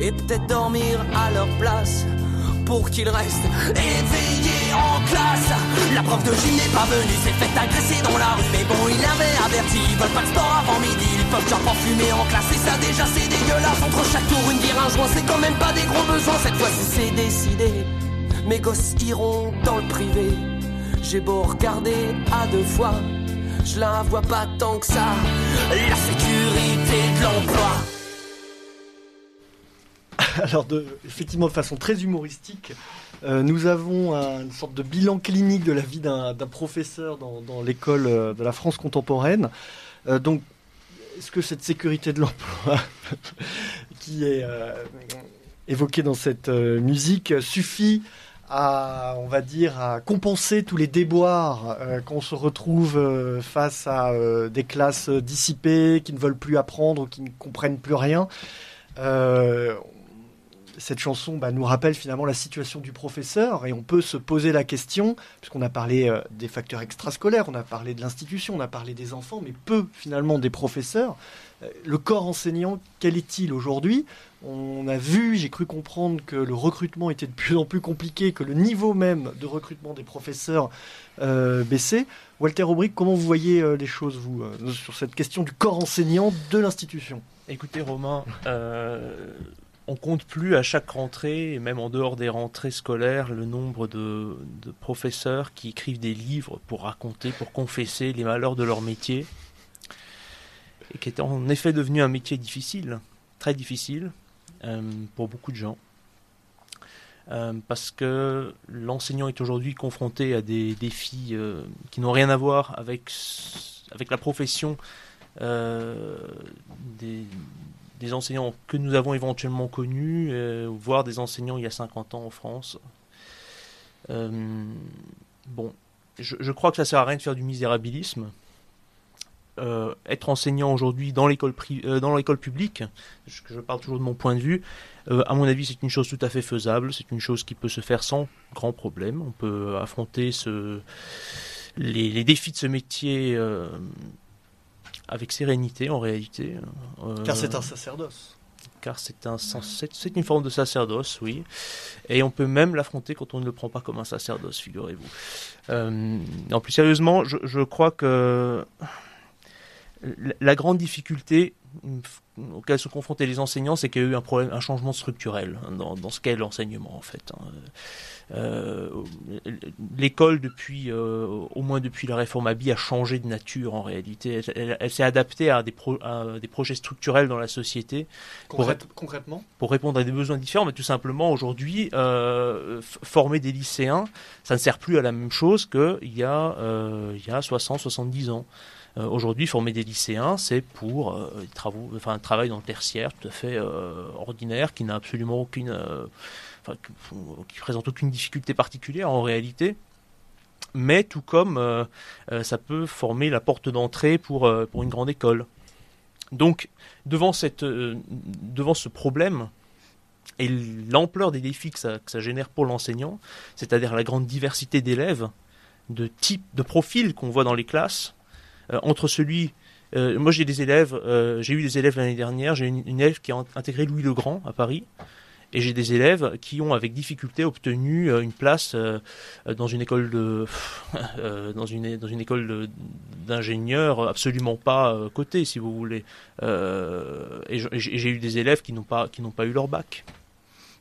Et peut-être dormir à leur place. Pour qu'ils restent éveillés en classe. La prof de gym n'est pas venue, s'est fait agresser dans la rue. Mais bon, il avait averti, ils veulent pas de sport avant midi. Ils peuvent déjà pas fumer en classe. Et ça déjà c'est dégueulasse. Entre chaque tour, une bière, un joint, c'est quand même pas des gros besoins. Cette fois-ci c'est décidé. Mes gosses iront dans le privé. J'ai beau regarder à deux fois je la vois pas tant que ça. La sécurité de l'emploi. Alors, effectivement, de façon très humoristique, euh, nous avons une sorte de bilan clinique de la vie d'un professeur dans, l'école euh, de la France contemporaine. Euh, donc, est-ce que cette sécurité de l'emploi qui est évoquée dans cette musique suffit à, on va dire, compenser tous les déboires euh, qu'on se retrouve euh, face à euh, des classes dissipées qui ne veulent plus apprendre qui ne comprennent plus rien. cette chanson bah, nous rappelle finalement la situation du professeur et on peut se poser la question, puisqu'on a parlé des facteurs extrascolaires, on a parlé de l'institution, on a parlé des enfants, mais peu finalement des professeurs. Le corps enseignant, quel est-il aujourd'hui? On a vu, j'ai cru comprendre que le recrutement était de plus en plus compliqué, que le niveau même de recrutement des professeurs euh, baissait. Walter Aubric, comment vous voyez euh, les choses, vous, euh, sur cette question du corps enseignant de l'institution? Écoutez, Romain, on compte plus à chaque rentrée, et même en dehors des rentrées scolaires, le nombre de, de professeurs qui écrivent des livres pour raconter, pour confesser les malheurs de leur métier, et qui est en effet devenu un métier difficile, très difficile, euh, pour beaucoup de gens. Euh, parce que l'enseignant est aujourd'hui confronté à des défis euh, qui n'ont rien à voir avec, avec la profession des, enseignants que nous avons éventuellement connus, voire des enseignants il y a 50 ans en France. bon, je, je, crois que ça sert à rien de faire du misérabilisme. Être enseignant aujourd'hui dans l'école dans l'école publique, je, je, parle toujours de mon point de vue, à mon avis c'est une chose tout à fait faisable, c'est une chose qui peut se faire sans grand problème. On peut affronter ce, les, les défis de ce métier avec sérénité en réalité. Car c'est un sacerdoce. Car c'est un c'est une forme de sacerdoce, oui. Et on peut même l'affronter quand on ne le prend pas comme un sacerdoce, figurez-vous. Euh, en plus sérieusement, je, je, crois que la grande difficulté auquel se confrontaient les enseignants, c'est qu'il y a eu un problème, un changement structurel dans, dans ce qu'est l'enseignement en fait. Hein. Euh, l'école depuis, euh, au moins depuis la réforme Abi, a changé de nature en réalité. Elle, s'est adaptée à des, des, projets structurels dans la société. concrètement? Pour répondre à des besoins différents, mais tout simplement aujourd'hui, euh, former des lycéens, ça ne sert plus à la même chose qu'il y a, il y a 60, 70 ans. Aujourd'hui, former des lycéens, c'est pour enfin, un travail dans le tertiaire tout à fait ordinaire qui n'a absolument aucune qui présente aucune difficulté particulière en réalité mais tout comme euh, euh, ça peut former la porte d'entrée pour, euh, pour une grande école. Donc, devant, cette, devant ce problème et l'ampleur des défis que ça, que ça génère pour l'enseignant, c'est-à-dire la grande diversité d'élèves, de types, de profils qu'on voit dans les classes, entre celui moi j'ai des élèves, j'ai eu des élèves l'année dernière, j'ai une, une, élève qui a intégré Louis le Grand à Paris, et j'ai des élèves qui ont avec difficulté obtenu euh, une place euh, dans une école de euh, dans une dans une école d'ingénieurs absolument pas cotée si vous voulez. Et j'ai eu des élèves qui n'ont pas qui n'ont pas eu leur bac.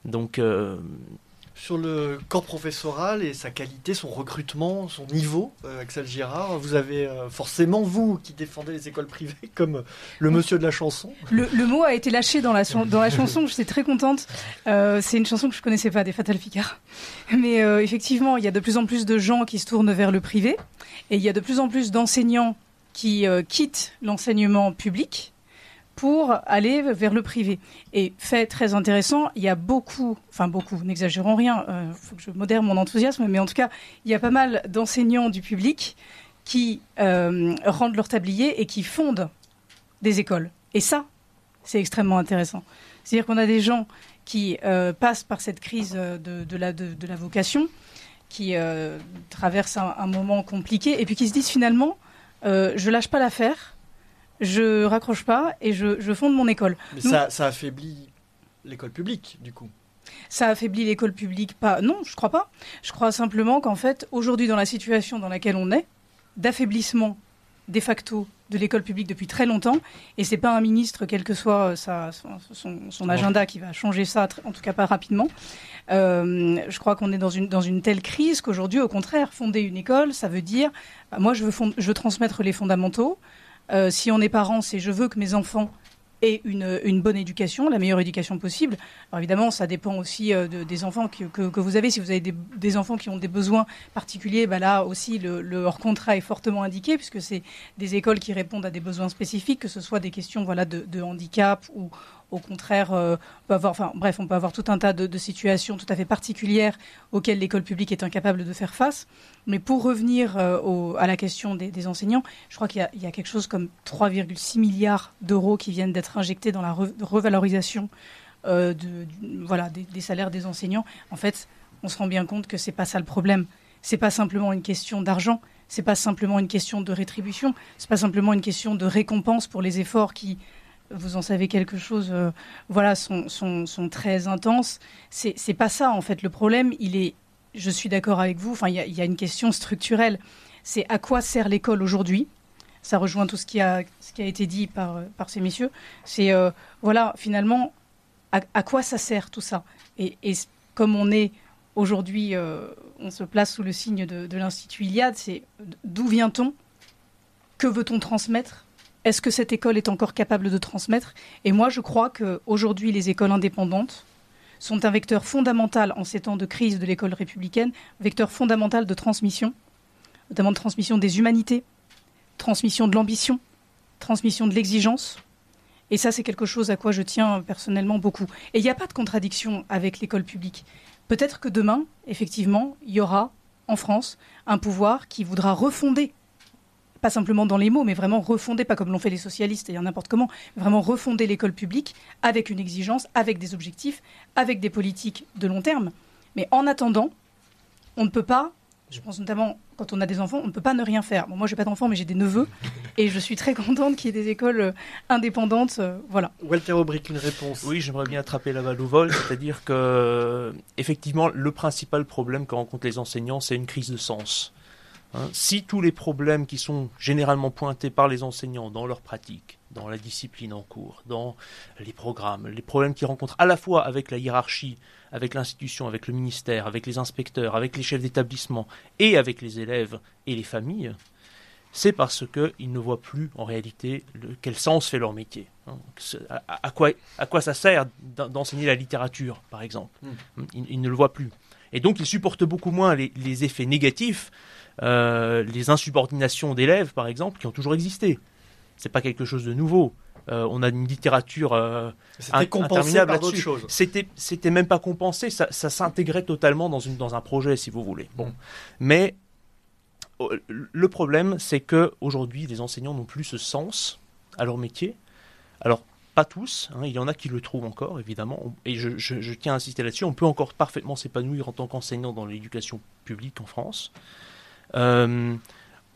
Donc sur le corps professoral et sa qualité, son recrutement, son niveau, euh, Axel Girard. Vous avez euh, forcément, vous, qui défendez les écoles privées, comme le monsieur de la chanson. Le, mot a été lâché dans la, dans la chanson, je suis très contente. Euh, c'est une chanson que je connaissais pas, des Fatal Ficard. Mais effectivement, il y a de plus en plus de gens qui se tournent vers le privé, et il y a de plus en plus d'enseignants qui quittent l'enseignement public pour aller vers le privé. Et fait très intéressant, il y a beaucoup, enfin beaucoup, n'exagérons rien, il euh, faut que je modère mon enthousiasme, mais en tout cas, il y a pas mal d'enseignants du public qui euh, rendent leur tablier et qui fondent des écoles. Et ça, c'est extrêmement intéressant. C'est-à-dire qu'on a des gens qui euh, passent par cette crise de, la, vocation, qui traversent un, un, moment compliqué, et puis qui se disent finalement, je lâche pas l'affaire, je raccroche pas et je, fonde mon école. Mais ça, ça affaiblit l'école publique, du coup. Ça affaiblit l'école publique pas Non, je crois pas. Je crois simplement qu'en fait, aujourd'hui, dans la situation dans laquelle on est, d'affaiblissement de facto de l'école publique depuis très longtemps, et c'est pas un ministre, quel que soit sa, son, agenda, qui va changer ça, en tout cas pas rapidement. Euh, je crois qu'on est dans une, dans une telle crise qu'aujourd'hui, au contraire, fonder une école, ça veut dire, moi, je veux, je veux transmettre les fondamentaux, euh, si on est parent, c'est je veux que mes enfants aient une, bonne éducation, la meilleure éducation possible. Alors évidemment, ça dépend aussi euh, des enfants que, vous avez. Si vous avez des, enfants qui ont des besoins particuliers, bah là aussi, le, hors contrat est fortement indiqué, puisque c'est des écoles qui répondent à des besoins spécifiques, que ce soit des questions voilà, de handicap ou, au contraire, euh, on peut avoir, bref, on peut avoir tout un tas de, situations tout à fait particulières auxquelles l'école publique est incapable de faire face. Mais pour revenir euh, à la question des, enseignants, je crois qu'il y, a quelque chose comme 3,6 milliards d'euros qui viennent d'être injectés dans la revalorisation euh, de, voilà, des, salaires des enseignants. En fait, on se rend bien compte que c'est pas ça le problème. C'est pas simplement une question d'argent. C'est pas simplement une question de rétribution. C'est pas simplement une question de récompense pour les efforts qui vous en savez quelque chose, euh, voilà, sont, sont, très intenses. C'est pas ça, en fait. Le problème, il est, je suis d'accord avec vous, enfin, il y, a une question structurelle. C'est à quoi sert l'école aujourd'hui? Ça rejoint tout ce qui a, ce qui a été dit par, par ces messieurs. C'est, euh, voilà, finalement, à, quoi ça sert tout ça? Et, comme on est aujourd'hui, euh, on se place sous le signe de, de l'Institut Iliade, c'est d'où vient-on? Que veut-on transmettre? Est-ce que cette école est encore capable de transmettre? Et moi, je crois qu'aujourd'hui, les écoles indépendantes sont un vecteur fondamental en ces temps de crise de l'école républicaine, vecteur fondamental de transmission, notamment de transmission des humanités, transmission de l'ambition, transmission de l'exigence. Et ça, c'est quelque chose à quoi je tiens personnellement beaucoup. Et il n'y a pas de contradiction avec l'école publique. Peut-être que demain, effectivement, il y aura en France un pouvoir qui voudra refonder pas simplement dans les mots, mais vraiment refonder, pas comme l'ont fait les socialistes et n'importe comment, vraiment refonder l'école publique avec une exigence, avec des objectifs, avec des politiques de long terme. Mais en attendant, on ne peut pas, je pense notamment quand on a des enfants, on ne peut pas ne rien faire. Bon, moi, j'ai pas d'enfants, mais j'ai des neveux, et je suis très contente qu'il y ait des écoles euh, indépendantes. Euh, voilà. Walter Aubric, une réponse. Oui, j'aimerais bien attraper la balle au vol, c'est-à-dire que, effectivement, le principal problème que rencontrent les enseignants, c'est une crise de sens. Hein, si tous les problèmes qui sont généralement pointés par les enseignants dans leur pratique, dans la discipline en cours, dans les programmes, les problèmes qu'ils rencontrent à la fois avec la hiérarchie, avec l'institution, avec le ministère, avec les inspecteurs, avec les chefs d'établissement et avec les élèves et les familles, c'est parce qu'ils ne voient plus en réalité quel sens fait leur métier. Hein. À, quoi, à, quoi, ça sert d'enseigner la littérature, par exemple hmm. ils, ne le voient plus. Et donc ils supportent beaucoup moins les effets négatifs euh, les insubordinations d'élèves, par exemple, qui ont toujours existé. C'est pas quelque chose de nouveau. Euh, on a une littérature euh, interminable là-dessus. C'était, c'était même pas compensé, ça, s'intégrait totalement dans, une, dans un projet, si vous voulez. Bon, mm. mais oh, le problème, c'est que aujourd'hui, les enseignants n'ont plus ce sens à leur métier. Alors, pas tous, hein, il y en a qui le trouvent encore, évidemment, et je, je tiens à insister là-dessus, on peut encore parfaitement s'épanouir en tant qu'enseignant dans l'éducation publique en France. Euh,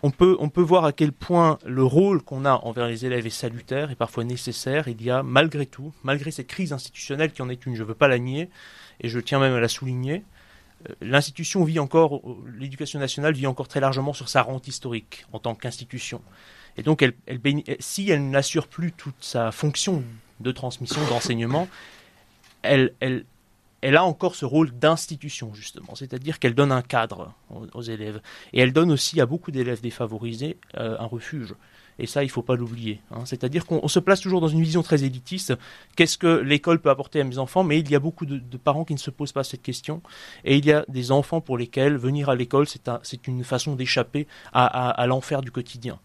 on peut, on peut voir à quel point le rôle qu'on a envers les élèves est salutaire et parfois nécessaire. Il y a malgré tout, malgré cette crise institutionnelle qui en est une, je ne veux pas la nier, et je tiens même à la souligner, euh, l'institution vit encore, l'éducation nationale vit encore très largement sur sa rente historique en tant qu'institution. Et donc, elle, si elle n'assure plus toute sa fonction de transmission, d'enseignement, elle, elle, elle a encore ce rôle d'institution, justement, c'est-à-dire qu'elle donne un cadre aux, élèves. Et elle donne aussi à beaucoup d'élèves défavorisés euh, un refuge. Et ça, il ne faut pas l'oublier. Hein. C'est-à-dire qu'on se place toujours dans une vision très élitiste. Qu'est-ce que l'école peut apporter à mes enfants? Mais il y a beaucoup de, parents qui ne se posent pas cette question. Et il y a des enfants pour lesquels venir à l'école, c'est une façon d'échapper à l'enfer du quotidien.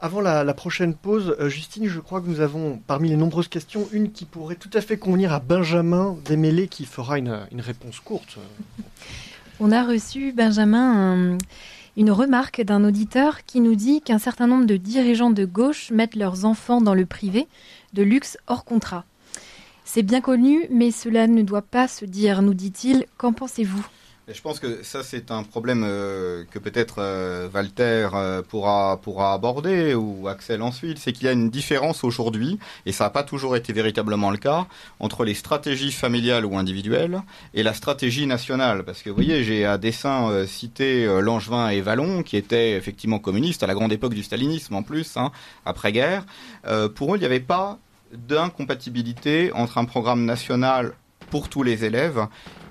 Avant la, prochaine pause, euh, Justine, je crois que nous avons parmi les nombreuses questions une qui pourrait tout à fait convenir à Benjamin Desmêlés qui fera une, réponse courte. On a reçu, Benjamin, une remarque d'un auditeur qui nous dit qu'un certain nombre de dirigeants de gauche mettent leurs enfants dans le privé, de luxe hors contrat. C'est bien connu, mais cela ne doit pas se dire, nous dit-il. Qu'en pensez-vous? Je pense que ça, c'est un problème euh, que peut-être euh, Walter euh, pourra, pourra aborder, ou Axel ensuite, c'est qu'il y a une différence aujourd'hui, et ça n'a pas toujours été véritablement le cas, entre les stratégies familiales ou individuelles et la stratégie nationale. Parce que vous voyez, j'ai à dessein cité Langevin et Vallon, qui étaient effectivement communistes à la grande époque du stalinisme en plus, hein, après-guerre. pour eux, il n'y avait pas d'incompatibilité entre un programme national pour tous les élèves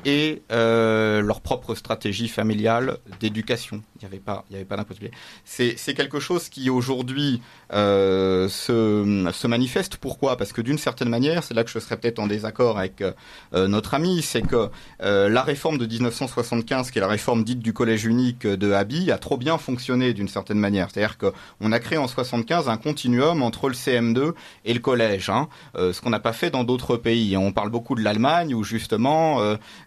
et euh, leur propre stratégie familiale d'éducation. Il n'y avait pas, il y avait pas d'impossibilité. C'est, c'est quelque chose qui aujourd'hui euh, se, se manifeste. Pourquoi? Parce que d'une certaine manière, c'est là que je serais peut-être en désaccord avec euh, notre ami, c'est que euh, la réforme de 1975, qui est la réforme dite du collège unique de Habi, a trop bien fonctionné d'une certaine manière. C'est-à-dire qu'on a créé en 75 un continuum entre le CM2 et le collège, hein, ce qu'on n'a pas fait dans d'autres pays. On parle beaucoup de l'Allemagne où justement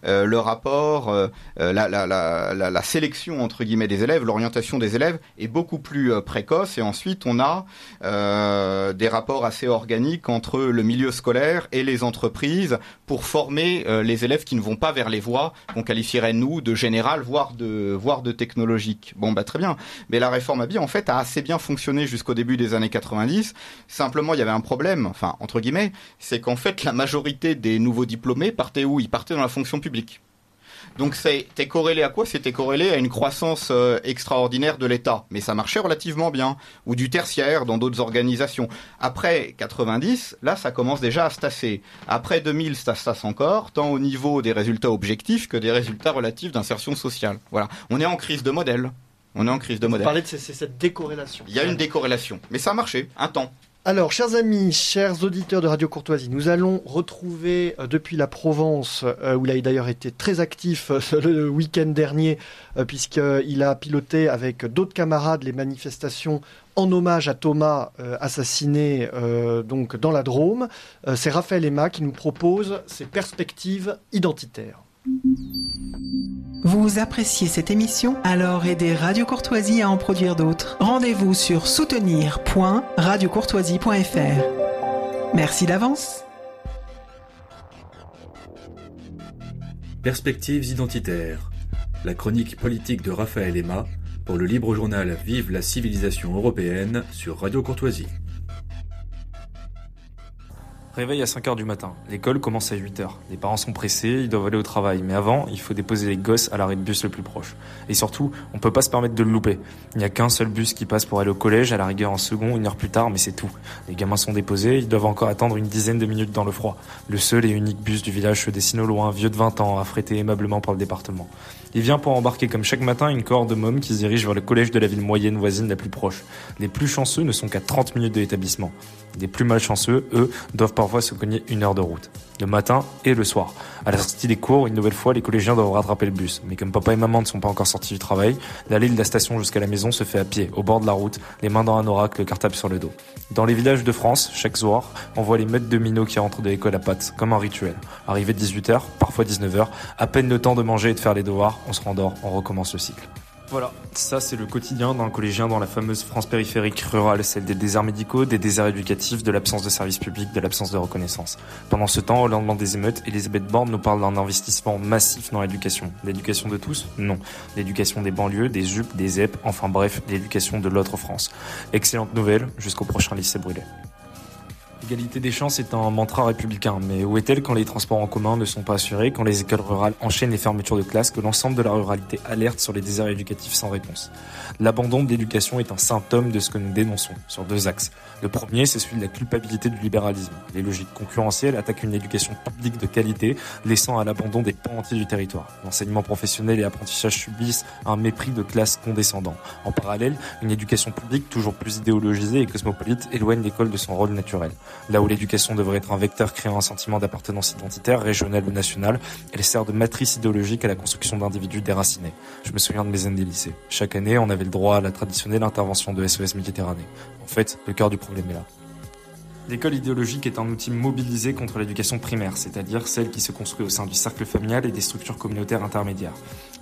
euh, le rapport, euh, euh, la, sélection entre guillemets des élèves, l'orientation des élèves est beaucoup plus précoce et ensuite on a des rapports assez organiques entre le milieu scolaire et les entreprises pour former les élèves qui ne vont pas vers les voies qu'on qualifierait nous de général voire de voire de technologique. Bon bah très bien, mais la réforme ABI en fait a assez bien fonctionné jusqu'au début des années 90. Simplement il y avait un problème, enfin entre guillemets, c'est qu'en fait la majorité des nouveaux diplômés partaient où? Ils partaient dans la fonction publique. Donc c'était corrélé à quoi? C'était corrélé à une croissance euh, extraordinaire de l'État, mais ça marchait relativement bien, ou du tertiaire dans d'autres organisations. Après 90, là ça commence déjà à se tasser. Après 2000, ça se tasse encore, tant au niveau des résultats objectifs que des résultats relatifs d'insertion sociale. Voilà, on est en crise de modèle. On est en crise de modèle. Vous parlez de cette décorrélation. Il y a une décorrélation, mais ça a marché, un temps. Alors, chers amis, chers auditeurs de Radio Courtoisie, nous allons retrouver euh, depuis la Provence, euh, où il a d'ailleurs été très actif euh, le week-end dernier, puisqu'il a piloté avec d'autres camarades les manifestations en hommage à Thomas assassiné donc dans la Drôme. C'est Raphaël Emma qui nous propose ses perspectives identitaires. Vous appréciez cette émission Alors aidez Radio Courtoisie à en produire d'autres. Rendez-vous sur soutenir.radiocourtoisie.fr. Merci d'avance. Perspectives identitaires. La chronique politique de Raphaël Emma pour le libre journal Vive la civilisation européenne sur Radio Courtoisie. Réveil à 5h du matin. L'école commence à 8h. Les parents sont pressés, ils doivent aller au travail. Mais avant, il faut déposer les gosses à l'arrêt de bus le plus proche. Et surtout, on peut pas se permettre de le louper. Il n'y a qu'un seul bus qui passe pour aller au collège, à la rigueur en second, une heure plus tard, mais c'est tout. Les gamins sont déposés, ils doivent encore attendre une dizaine de minutes dans le froid. Le seul et unique bus du village se dessine au loin, vieux de 20 ans, affrété aimablement par le département. Il vient pour embarquer comme chaque matin une cohorte de mômes qui se dirige vers le collège de la ville moyenne voisine la plus proche. Les plus chanceux ne sont qu'à 30 minutes de l'établissement. Les plus malchanceux, eux, doivent parfois se cogner une heure de route. Le matin et le soir. À la sortie des cours, une nouvelle fois, les collégiens doivent rattraper le bus. Mais comme papa et maman ne sont pas encore sortis du travail, l'aller de la station jusqu'à la maison se fait à pied, au bord de la route, les mains dans un oracle, le cartable sur le dos. Dans les villages de France, chaque soir, on voit les maîtres de minots qui rentrent de l'école à pattes, comme un rituel. Arrivé 18h, parfois 19h, à peine le temps de manger et de faire les devoirs, on se rendort, on recommence le cycle. Voilà, ça c'est le quotidien d'un collégien dans la fameuse France périphérique rurale, celle des déserts médicaux, des déserts éducatifs, de l'absence de services publics, de l'absence de reconnaissance. Pendant ce temps, au lendemain des émeutes, Elisabeth Borne nous parle d'un investissement massif dans l'éducation. L'éducation de tous? Non. L'éducation des banlieues, des JUP, des ZEP, enfin bref, l'éducation de l'autre France. Excellente nouvelle, jusqu'au prochain lycée brûlé. L'égalité des chances est un mantra républicain, mais où est-elle quand les transports en commun ne sont pas assurés, quand les écoles rurales enchaînent les fermetures de classes, que l'ensemble de la ruralité alerte sur les déserts éducatifs sans réponse? L'abandon de l'éducation est un symptôme de ce que nous dénonçons, sur deux axes. Le premier, c'est celui de la culpabilité du libéralisme. Les logiques concurrentielles attaquent une éducation publique de qualité, laissant à l'abandon des pans entiers du territoire. L'enseignement professionnel et l'apprentissage subissent un mépris de classe condescendant. En parallèle, une éducation publique toujours plus idéologisée et cosmopolite éloigne l'école de son rôle naturel. Là où l'éducation devrait être un vecteur créant un sentiment d'appartenance identitaire, régionale ou nationale, elle sert de matrice idéologique à la construction d'individus déracinés. Je me souviens de mes années lycée. Chaque année, on avait le droit à la traditionnelle intervention de SOS Méditerranée. En fait, le cœur du problème est là. L'école idéologique est un outil mobilisé contre l'éducation primaire, c'est-à-dire celle qui se construit au sein du cercle familial et des structures communautaires intermédiaires.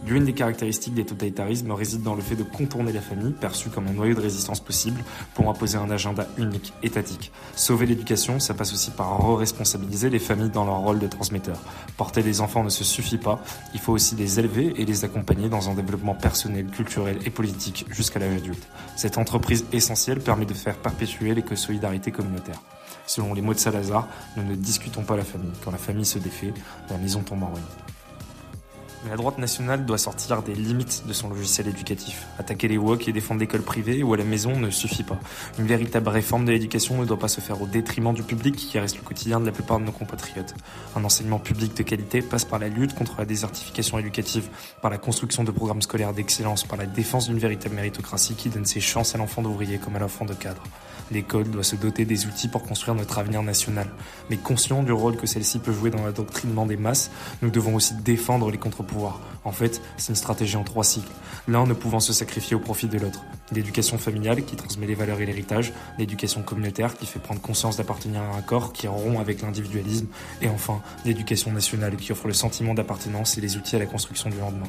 L'une des caractéristiques des totalitarismes réside dans le fait de contourner la famille, perçue comme un noyau de résistance possible, pour imposer un agenda unique, étatique. Sauver l'éducation, ça passe aussi par re-responsabiliser les familles dans leur rôle de transmetteur. Porter les enfants ne se suffit pas, il faut aussi les élever et les accompagner dans un développement personnel, culturel et politique jusqu'à l'âge adulte. Cette entreprise essentielle permet de faire perpétuer l'éco-solidarité communautaire. Selon les mots de Salazar, nous ne discutons pas la famille. Quand la famille se défait, la maison tombe en ruine. Mais la droite nationale doit sortir des limites de son logiciel éducatif. Attaquer les WOC et défendre l'école privée ou à la maison ne suffit pas. Une véritable réforme de l'éducation ne doit pas se faire au détriment du public qui reste le quotidien de la plupart de nos compatriotes. Un enseignement public de qualité passe par la lutte contre la désertification éducative, par la construction de programmes scolaires d'excellence, par la défense d'une véritable méritocratie qui donne ses chances à l'enfant d'ouvrier comme à l'enfant de cadre. L'école doit se doter des outils pour construire notre avenir national. Mais conscient du rôle que celle-ci peut jouer dans l'adoctrinement des masses, nous devons aussi défendre les contre-pouvoirs. En fait, c'est une stratégie en trois cycles. L'un ne pouvant se sacrifier au profit de l'autre. L'éducation familiale qui transmet les valeurs et l'héritage, l'éducation communautaire qui fait prendre conscience d'appartenir à un corps qui rompt avec l'individualisme, et enfin l'éducation nationale qui offre le sentiment d'appartenance et les outils à la construction du lendemain.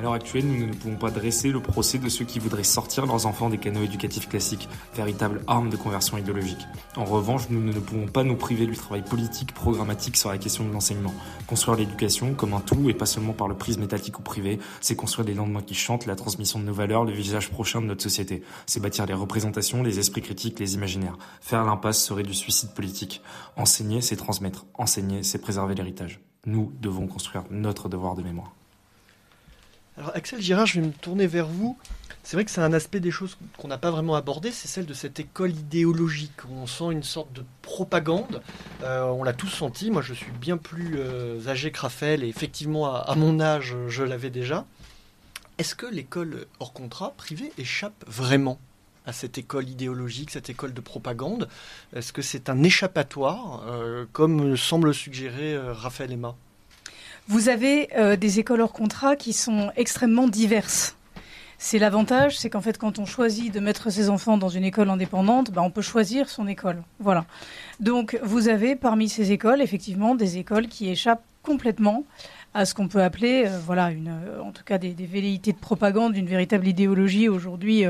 À l'heure actuelle, nous ne pouvons pas dresser le procès de ceux qui voudraient sortir leurs enfants des canaux éducatifs classiques, véritable arme de conversion idéologique. En revanche, nous ne pouvons pas nous priver du travail politique programmatique sur la question de l'enseignement. Construire l'éducation comme un tout et pas seulement par le prisme étatique ou privé, c'est construire des lendemains qui chantent la transmission de nos valeurs, le visage prochain de notre société. C'est bâtir les représentations, les esprits critiques, les imaginaires. Faire l'impasse serait du suicide politique. Enseigner, c'est transmettre. Enseigner, c'est préserver l'héritage. Nous devons construire notre devoir de mémoire. Alors Axel Girard, je vais me tourner vers vous. C'est vrai que c'est un aspect des choses qu'on n'a pas vraiment abordé, c'est celle de cette école idéologique, où on sent une sorte de propagande. Euh, on l'a tous senti, moi je suis bien plus euh, âgé que Raphaël, et effectivement à, mon âge je l'avais déjà. Est-ce que l'école hors contrat privée échappe vraiment à cette école idéologique, cette école de propagande? Est-ce que c'est un échappatoire, euh, comme semble suggérer Raphaël Emma? Vous avez euh, des écoles hors contrat qui sont extrêmement diverses. C'est l'avantage, c'est qu'en fait, quand on choisit de mettre ses enfants dans une école indépendante, ben, on peut choisir son école. Voilà. Donc, vous avez parmi ces écoles, effectivement, des écoles qui échappent complètement à ce qu'on peut appeler, voilà, une, en tout cas des, velléités de propagande, une véritable idéologie aujourd'hui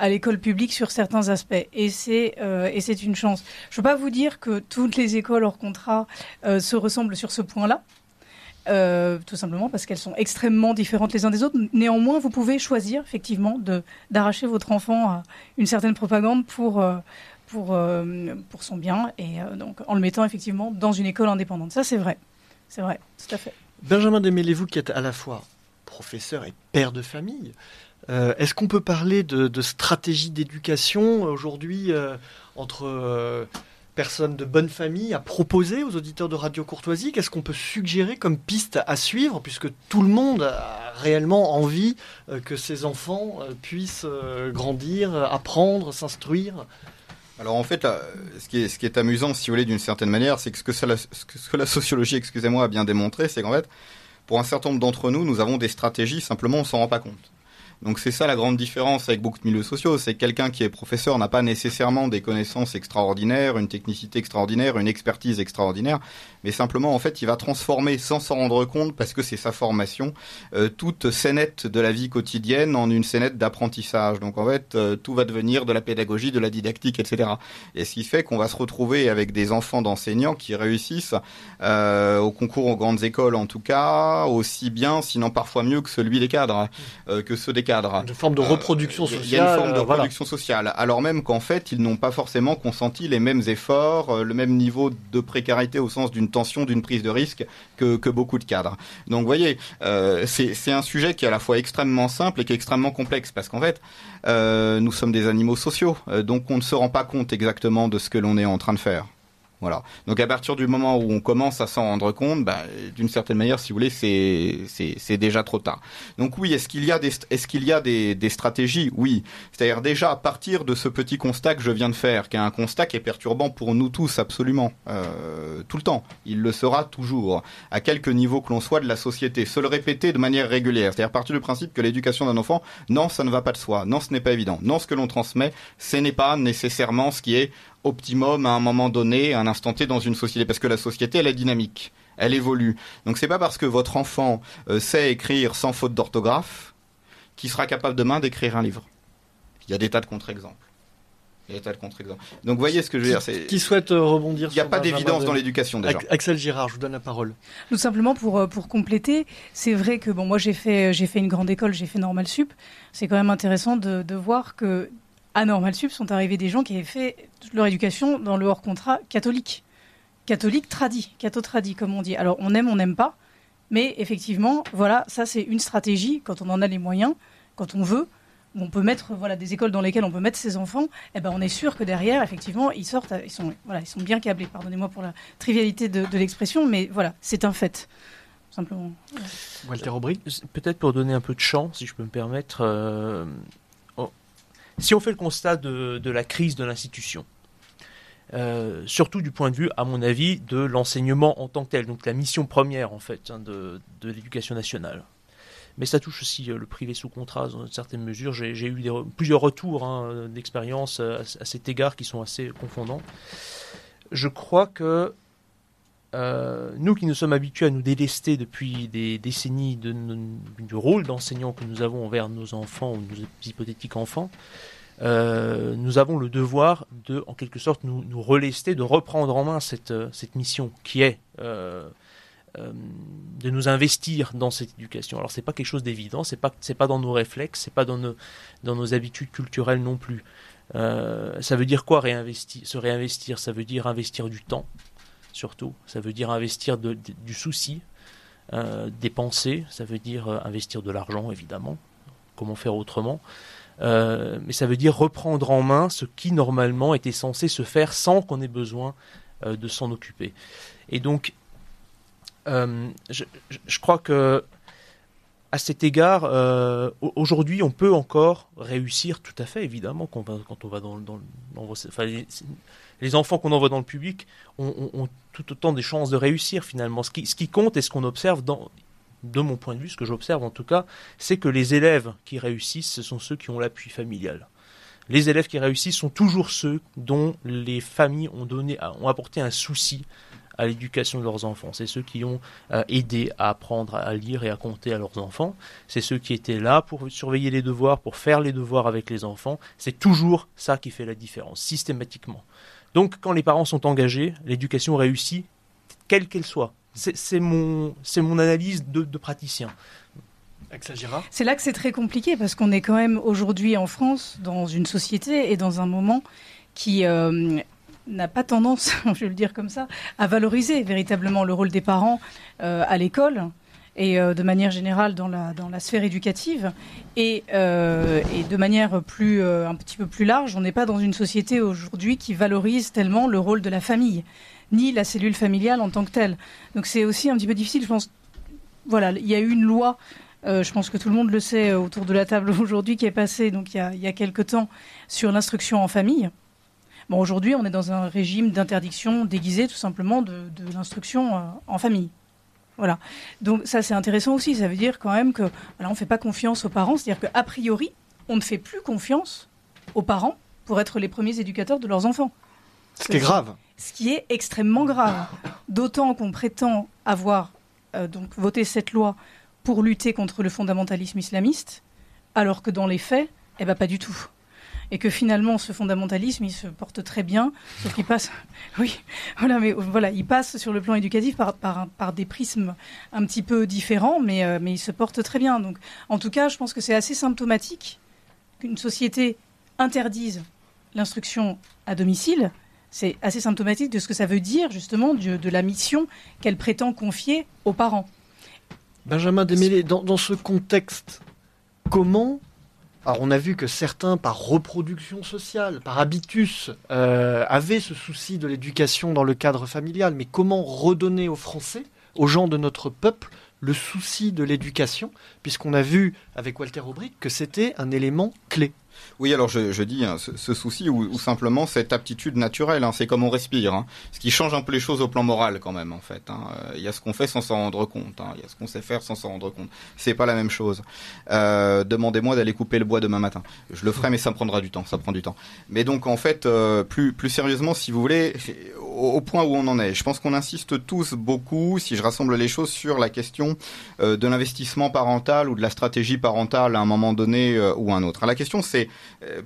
à l'école publique sur certains aspects. Et c'est et c'est une chance. Je ne peux pas vous dire que toutes les écoles hors contrat se ressemblent sur ce point-là. Euh, tout simplement parce qu'elles sont extrêmement différentes les uns des autres. Néanmoins, vous pouvez choisir effectivement d'arracher votre enfant à une certaine propagande pour, euh, pour, euh, pour son bien et donc en le mettant effectivement dans une école indépendante. Ça, c'est vrai. C'est vrai, tout à fait. Benjamin Desmêlez-vous, qui êtes à la fois professeur et père de famille, est-ce qu'on peut parler de, de stratégie d'éducation aujourd'hui entre personne de bonne famille à proposer aux auditeurs de Radio Courtoisie? Qu'est-ce qu'on peut suggérer comme piste à suivre, puisque tout le monde a réellement envie euh, que ses enfants euh, puissent euh, grandir, apprendre, s'instruire? Alors en fait, ce, qui est, amusant, si vous voulez, d'une certaine manière, c'est que ce que, ce que la sociologie, excusez-moi, a bien démontré, c'est qu'en fait, pour un certain nombre d'entre nous, nous avons des stratégies, simplement on s'en rend pas compte. Donc c'est ça la grande différence avec beaucoup de milieux sociaux, c'est que quelqu'un qui est professeur n'a pas nécessairement des connaissances extraordinaires, une technicité extraordinaire, une expertise extraordinaire, mais simplement en fait il va transformer sans s'en rendre compte parce que c'est sa formation euh, toute scénette de la vie quotidienne en une scénette d'apprentissage. Donc en fait euh, tout va devenir de la pédagogie, de la didactique, etc. Et ce qui fait qu'on va se retrouver avec des enfants d'enseignants qui réussissent euh, au concours aux grandes écoles en tout cas aussi bien, sinon parfois mieux que celui des cadres, que ceux des cadres une forme de reproduction sociale. Il y a une forme de reproduction sociale, alors même qu'en fait, ils n'ont pas forcément consenti les mêmes efforts, euh, le même niveau de précarité au sens d'une d'une prise de risque que, beaucoup de cadres. Donc, voyez, euh, c'est un sujet qui est à la fois extrêmement simple et qui est extrêmement complexe, parce qu'en fait, euh, nous sommes des animaux sociaux, donc on ne se rend pas compte exactement de ce que l'on est en train de faire. Voilà. Donc à partir du moment où on commence à s'en rendre compte, bah, d'une certaine manière, si vous voulez, c'est c'est déjà trop tard. Donc oui, est-ce qu'il y a des est-ce qu'il y a des, des stratégies? Oui. C'est-à-dire déjà à partir de ce petit constat que je viens de faire, qui est un constat qui est perturbant pour nous tous absolument, euh, tout le temps. Il le sera toujours, à quelque niveau que l'on soit de la société. Se le répéter de manière régulière. C'est-à-dire partir du principe que l'éducation d'un enfant, non, ça ne va pas de soi. Non, ce n'est pas évident. Non, ce que l'on transmet, ce n'est pas nécessairement ce qui est optimum à un moment donné, à un instant T dans une société, parce que la société, elle est dynamique, elle évolue. Donc c'est pas parce que votre enfant euh, sait écrire sans faute d'orthographe qu'il sera capable demain d'écrire un livre. Il y a des tas de contre-exemples. Il y a des tas de contre-exemples. Donc voyez ce que je veux dire. Qui souhaite euh, rebondir Il n'y a pas d'évidence dans l'éducation déjà. Axel Girard, je vous donne la parole. Tout simplement pour, euh, pour compléter, c'est vrai que bon, moi j'ai fait, j'ai fait une grande école, j'ai fait Normal Sup. C'est quand même intéressant de, de voir que à Normal Sup sont arrivés des gens qui avaient fait leur éducation dans le hors contrat catholique. Catholique tradit, catho-tradit, comme on dit. Alors, on aime, on n'aime pas. Mais effectivement, voilà, ça, c'est une stratégie quand on en a les moyens, quand on veut. On peut mettre voilà des écoles dans lesquelles on peut mettre ses enfants. Eh ben, on est sûr que derrière, effectivement, ils sortent, ils sont voilà, ils sont bien câblés. Pardonnez-moi pour la trivialité de, l'expression, mais voilà, c'est un fait simplement. Walter Aubry Peut-être pour donner un peu de champ, si je peux me permettre, euh, si on fait le constat de, la crise de l'institution, euh, surtout du point de vue, à mon avis, de l'enseignement en tant que tel, donc la mission première en fait hein, de, l'éducation nationale. Mais ça touche aussi euh, le privé sous contrat dans une certaine mesure. J'ai eu plusieurs retours hein, d'expérience à, cet égard qui sont assez confondants. Je crois que euh, nous qui nous sommes habitués à nous délester depuis des décennies de, du rôle d'enseignant que nous avons envers nos enfants ou nos hypothétiques enfants, euh, nous avons le devoir de, en quelque sorte, nous, relester, de reprendre en main cette, euh, mission qui est de nous investir dans cette éducation. Alors c'est pas quelque chose d'évident, c'est pas pas dans nos réflexes, c'est pas dans nos dans nos habitudes culturelles non plus. ça veut dire quoi Se réinvestir, ça veut dire investir du temps, surtout. Ça veut dire investir du souci, euh, dépenser, ça veut dire euh, investir de l'argent, évidemment. Comment faire autrement euh, Mais ça veut dire reprendre en main ce qui, normalement, était censé se faire sans qu'on ait besoin de s'en occuper. Et donc, je, crois que à cet égard, aujourd'hui, on peut encore réussir tout à fait, évidemment, quand on va, va dans, dans, les enfants qu'on envoie dans le public ont, tout autant des chances de réussir finalement. Ce qui, ce qui compte et ce qu'on observe dans, de mon point de vue, ce que j'observe en tout cas, c'est que les élèves qui réussissent, ce sont ceux qui ont l'appui familial. Les élèves qui réussissent sont toujours ceux dont les familles ont donné, ont apporté un souci à l'éducation de leurs enfants. C'est ceux qui ont euh, aidé à apprendre à lire et à compter à leurs enfants. C'est ceux qui étaient là pour surveiller les devoirs, pour faire les devoirs avec les enfants. C'est toujours ça qui fait la différence, systématiquement. Donc quand les parents sont engagés, l'éducation réussit, quelle qu'elle soit. C'est mon, mon analyse de, de praticien. C'est là que c'est très compliqué parce qu'on est quand même aujourd'hui en France dans une société et dans un moment qui euh, n'a pas tendance, je vais le dire comme ça, à valoriser véritablement le rôle des parents euh, à l'école et euh, de manière générale dans la, dans la sphère éducative. Et, et de manière plus, un petit peu plus large, on n'est pas dans une société aujourd'hui qui valorise tellement le rôle de la famille, ni la cellule familiale en tant que telle. Donc c'est aussi un petit peu difficile, je pense. Voilà, il y a eu une loi euh, je pense que tout le monde le sait euh, autour de la table aujourd'hui, qui est passé donc il y a, il y a quelque temps sur l'instruction en famille. Bon, aujourd'hui, on est dans un régime d'interdiction déguisée tout simplement de, l'instruction euh, en famille. Voilà. Donc ça, c'est intéressant aussi. Ça veut dire quand même que voilà, on ne fait pas confiance aux parents. C'est-à-dire qu'a priori, on ne fait plus confiance aux parents pour être les premiers éducateurs de leurs enfants. Ce qui est grave. Ce qui est extrêmement grave. D'autant qu'on prétend avoir donc voté cette loi pour lutter contre le fondamentalisme islamiste, alors que dans les faits, eh ben pas du tout. Et que finalement, ce fondamentalisme, il se porte très bien, sauf qu'il passe, oui, voilà, mais voilà, il passe sur le plan éducatif par, des prismes un petit peu différents, mais, euh, mais il se porte très bien. Donc, en tout cas, je pense que c'est assez symptomatique qu'une société interdise l'instruction à domicile. C'est assez symptomatique de ce que ça veut dire, justement, de la mission qu'elle prétend confier aux parents. Benjamin Desmêlés, dans, ce contexte, comment alors on a vu que certains, par reproduction sociale, par habitus, euh, avaient ce souci de l'éducation dans le cadre familial, mais comment redonner aux Français, aux gens de notre peuple, le souci de l'éducation, puisqu'on a vu avec Walter Aubric que c'était un élément clé oui, alors je, dis hein, ce, souci ou, simplement cette aptitude naturelle, hein, c'est comme on respire, hein. ce qui change un peu les choses au plan moral quand même en fait. Euh, il y a ce qu'on fait sans s'en rendre compte, il y a ce qu'on sait faire sans s'en rendre compte. C'est pas la même chose. Euh, demandez-moi d'aller couper le bois demain matin. Je le ferai, mais ça me prendra du temps, ça prend du temps. Mais donc en fait, euh, plus plus sérieusement, si vous voulez, au, point où on en est, je pense qu'on insiste tous beaucoup, si je rassemble les choses, sur la question de l'investissement parental ou de la stratégie parentale à un moment donné ou à un autre. la question c'est euh,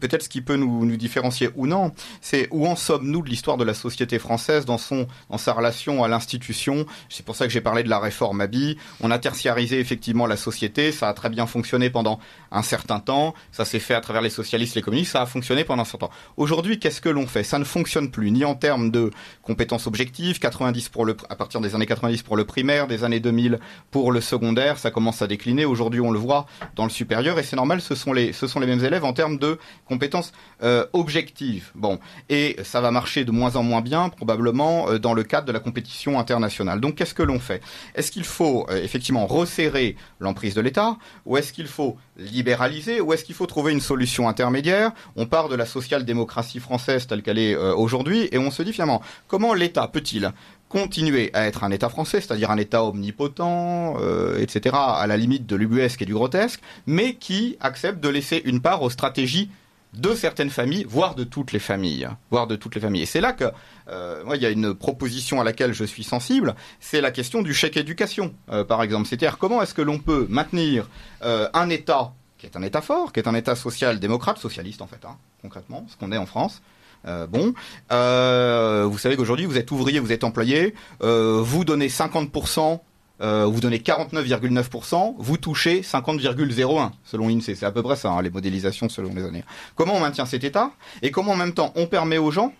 peut-être ce qui peut nous, nous différencier ou non, c'est où en sommes-nous de l'histoire de la société française dans son dans sa relation à l'institution. C'est pour ça que j'ai parlé de la réforme Abi. On a tertiarisé effectivement la société, ça a très bien fonctionné pendant un certain temps, ça s'est fait à travers les socialistes, les communistes, ça a fonctionné pendant un certain temps. Aujourd'hui, qu'est-ce que l'on fait? Ça ne fonctionne plus ni en termes de compétences objectives, 90 pour le à partir des années 90 pour le primaire, des années 2000 pour le secondaire, ça commence à décliner. Aujourd'hui, on le voit dans le supérieur et c'est normal, ce sont les ce sont les mêmes élèves en termes de compétences euh, objectives. Bon, et ça va marcher de moins en moins bien probablement euh, dans le cadre de la compétition internationale. Donc qu'est-ce que l'on fait? Est-ce qu'il faut euh, effectivement resserrer l'emprise de l'État? Ou est-ce qu'il faut libéraliser? Ou est-ce qu'il faut trouver une solution intermédiaire? On part de la social-démocratie française telle qu'elle est aujourd'hui et on se dit finalement comment l'État peut-il continuer à être un État français, c'est-à-dire un État omnipotent, euh, etc., à la limite de l'ubuesque et du grotesque, mais qui accepte de laisser une part aux stratégies de certaines familles, voire de toutes les familles, voire de toutes les familles. Et c'est là que, euh, moi, il y a une proposition à laquelle je suis sensible, c'est la question du chèque éducation, euh, par exemple. C'est-à-dire comment est-ce que l'on peut maintenir un État qui est un État fort, qui est un État social-démocrate, socialiste en fait, hein, concrètement, ce qu'on est en France, euh, bon, euh, vous savez qu'aujourd'hui vous êtes ouvrier, vous êtes employé, euh, vous donnez 50%, vous donnez 49,9%, vous touchez 50,01 selon l'INSEE. C'est à peu près ça, hein, les modélisations selon les années. Comment on maintient cet état et comment en même temps on permet aux gens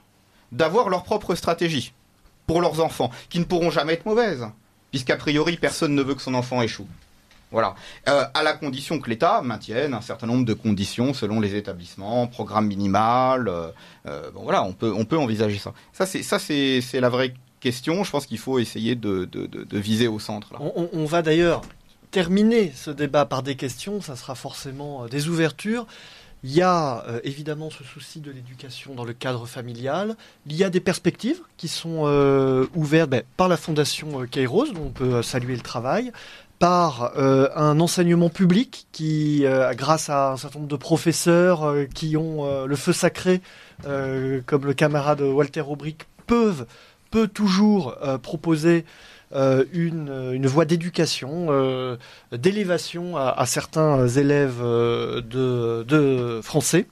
d'avoir leur propre stratégie pour leurs enfants, qui ne pourront jamais être mauvaises, puisqu'a priori personne ne veut que son enfant échoue. Voilà. Euh, à la condition que l'État maintienne un certain nombre de conditions selon les établissements, programme minimal. Euh, euh, bon voilà, on peut on peut envisager ça. Ça c'est la vraie question. Je pense qu'il faut essayer de, de, viser au centre. On, on, va d'ailleurs terminer ce débat par des questions. Ça sera forcément des ouvertures. Il y a évidemment ce souci de l'éducation dans le cadre familial. Il y a des perspectives qui sont ouvertes ben, par la fondation Kairos, dont on peut saluer le travail par euh, un enseignement public qui, euh, grâce à un certain nombre de professeurs euh, qui ont le feu sacré, comme le camarade Walter Aubric, peuvent peut toujours proposer une, voie d'éducation, d'élévation à, certains élèves de français.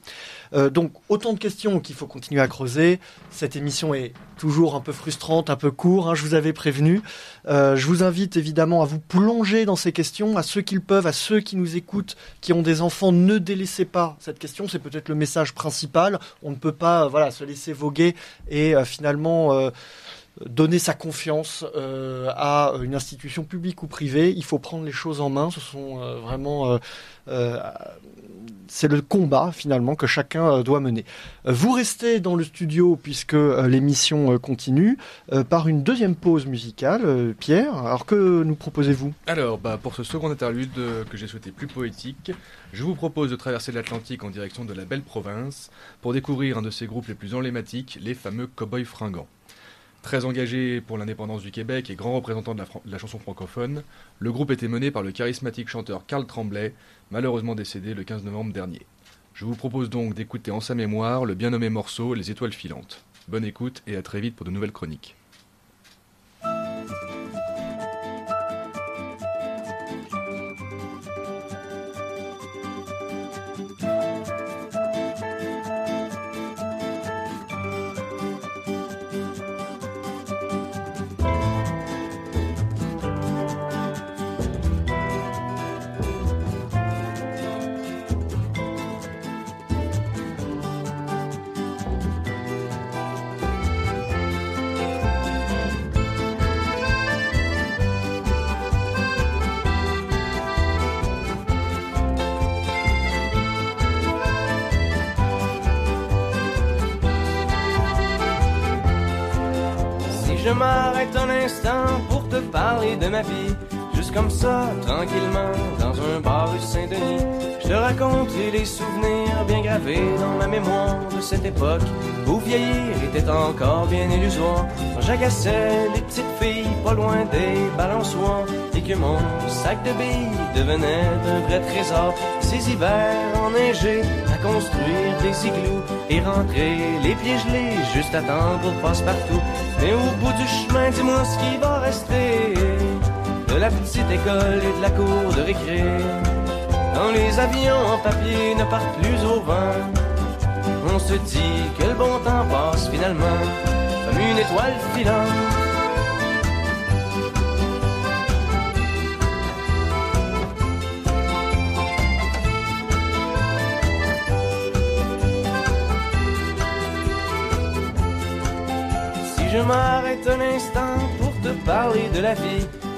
Euh, donc autant de questions qu'il faut continuer à creuser. Cette émission est toujours un peu frustrante, un peu courte, hein, je vous avais prévenu. Euh, je vous invite évidemment à vous plonger dans ces questions, à ceux qui le peuvent, à ceux qui nous écoutent, qui ont des enfants, ne délaissez pas cette question, c'est peut-être le message principal. On ne peut pas voilà, se laisser voguer et euh, finalement donner sa confiance à une institution publique ou privée. Il faut prendre les choses en main. Ce sont vraiment c'est le combat finalement que chacun euh, doit mener. Euh, vous restez dans le studio puisque euh, l'émission continue par une deuxième pause musicale. Pierre, alors que nous proposez-vous? Alors, bah, pour ce second interlude que j'ai souhaité plus poétique, je vous propose de traverser l'Atlantique en direction de la belle province pour découvrir un de ces groupes les plus emblématiques, les fameux Cowboys Fringants. Très engagé pour l'indépendance du Québec et grand représentant de la, chanson francophone, le groupe était mené par le charismatique chanteur Carl Tremblay, malheureusement décédé le 15 novembre dernier. Je vous propose donc d'écouter en sa mémoire le bien nommé morceau Les étoiles filantes. Bonne écoute et à très vite pour de nouvelles chroniques. Juste comme ça, tranquillement, dans un bar rue Saint-Denis. Je te raconterai les souvenirs bien gravés dans ma mémoire de cette époque où vieillir était encore bien illusoire. Quand j'agaçais les petites filles pas loin des balançoires et que mon sac de billes devenait un vrai trésor. Ces hivers enneigés à construire des igloos et rentrer les pieds gelés juste à temps pour passe-partout. Mais au bout du chemin, dis-moi ce qui va rester de la petite école et de la cour de récré. Quand les avions en papier ne partent plus au vent, on se dit que le bon temps passe finalement comme une étoile filante. Si je m'arrête un instant pour te parler de la vie,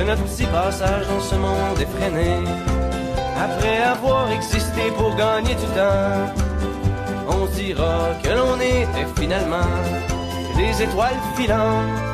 de notre petit passage dans ce monde effréné. Après avoir existé pour gagner du temps, on dira que l'on était finalement des étoiles filantes.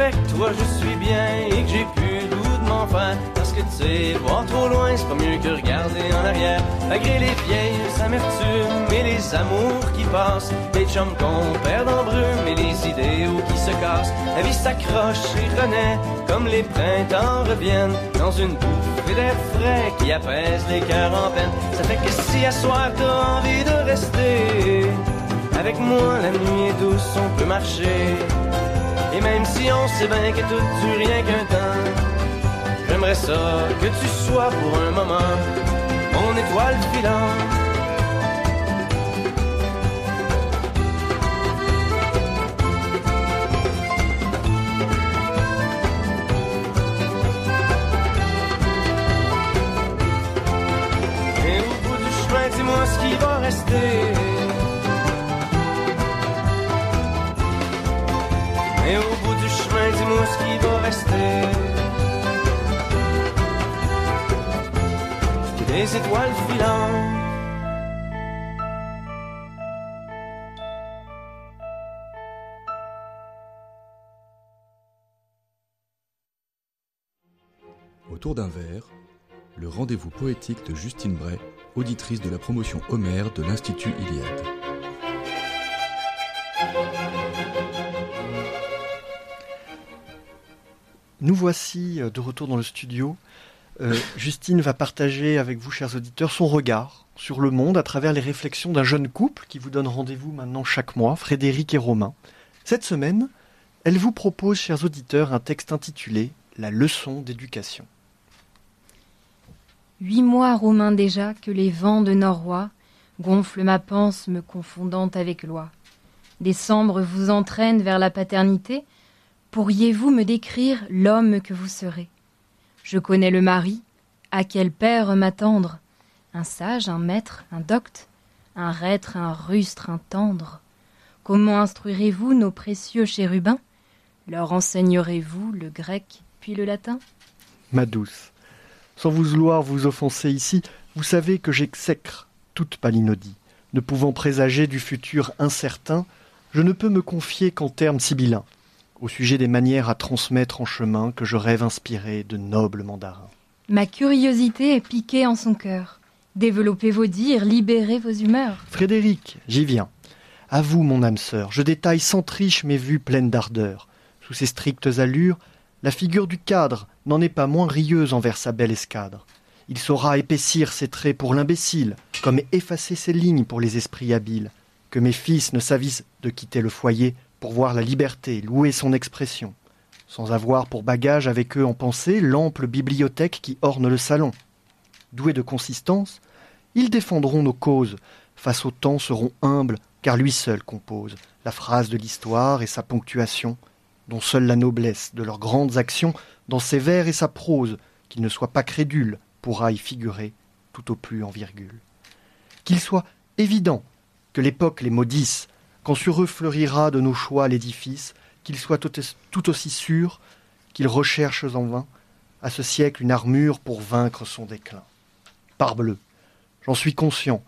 Qu'avec toi je suis bien et que j'ai plus le goût de m'en faire. Parce que tu sais, voir trop loin, c'est pas mieux que regarder en arrière. Malgré les vieilles amertumes et les amours qui passent, les chums qu'on perd en brume et les idéaux qui se cassent. La vie s'accroche et renaît comme les printemps reviennent dans une bouffée d'air frais qui apaise les cœurs en peine. Ça fait que si à soir t'as envie de rester avec moi, la nuit est douce, on peut marcher. Et même si on sait bien que tout dure rien qu'un temps, j'aimerais ça que tu sois pour un moment mon étoile filante. ce qui va rester. Des étoiles. Autour d'un verre, le rendez-vous poétique de Justine Bray, auditrice de la promotion Homère de l'Institut Iliade. Nous voici euh, de retour dans le studio. Euh, Justine va partager avec vous, chers auditeurs, son regard sur le monde à travers les réflexions d'un jeune couple qui vous donne rendez-vous maintenant chaque mois, Frédéric et Romain. Cette semaine, elle vous propose, chers auditeurs, un texte intitulé La leçon d'éducation. Huit mois, Romain déjà, que les vents de Norrois gonflent ma panse, me confondant avec loi. Décembre vous entraîne vers la paternité. Pourriez-vous me décrire l'homme que vous serez? Je connais le mari. À quel père m'attendre? Un sage, un maître, un docte? Un reître, un rustre, un tendre? Comment instruirez-vous nos précieux chérubins? Leur enseignerez-vous le grec puis le latin? Ma douce, sans vous vouloir vous offenser ici, vous savez que j'exècre toute palinodie. Ne pouvant présager du futur incertain, je ne peux me confier qu'en termes sibyllins, au sujet des manières à transmettre en chemin que je rêve inspiré de nobles mandarins. Ma curiosité est piquée en son cœur. Développez vos dires, libérez vos humeurs. Frédéric, j'y viens. À vous, mon âme sœur, je détaille sans triche mes vues pleines d'ardeur. Sous ces strictes allures, la figure du cadre n'en est pas moins rieuse envers sa belle escadre. Il saura épaissir ses traits pour l'imbécile, comme effacer ses lignes pour les esprits habiles. Que mes fils ne s'avisent de quitter le foyer pour voir la liberté, louer son expression, sans avoir pour bagage avec eux en pensée l'ample bibliothèque qui orne le salon. Doués de consistance, ils défendront nos causes, face au temps seront humbles, car lui seul compose la phrase de l'histoire et sa ponctuation, dont seule la noblesse de leurs grandes actions, dans ses vers et sa prose, qu'il ne soit pas crédule, pourra y figurer, tout au plus en virgule. Qu'il soit évident que l'époque les maudisse, quand sur eux fleurira de nos choix l'édifice, qu'ils soient tout aussi sûrs qu'ils recherchent en vain à ce siècle une armure pour vaincre son déclin. Parbleu, j'en suis conscient,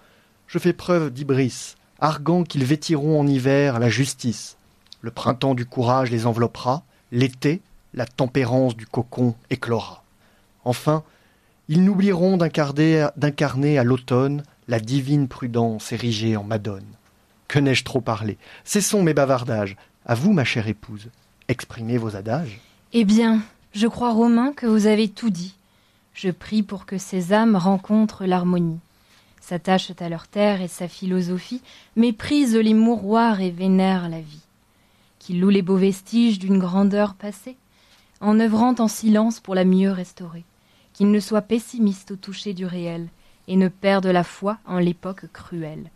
je fais preuve d'ibris, arguant qu'ils vêtiront en hiver la justice, le printemps du courage les enveloppera, l'été, la tempérance du cocon éclora. Enfin, ils n'oublieront d'incarner à l'automne la divine prudence érigée en Madone. Que n'ai-je trop parlé? Cessons mes bavardages. À vous, ma chère épouse, exprimez vos adages. Eh bien, je crois, Romain, que vous avez tout dit. Je prie pour que ces âmes rencontrent l'harmonie, s'attachent à leur terre et sa philosophie, méprisent les mouroirs et vénèrent la vie qui loue les beaux vestiges d'une grandeur passée, en œuvrant en silence pour la mieux restaurer, qu'il ne soit pessimiste au toucher du réel, et ne perde la foi en l'époque cruelle,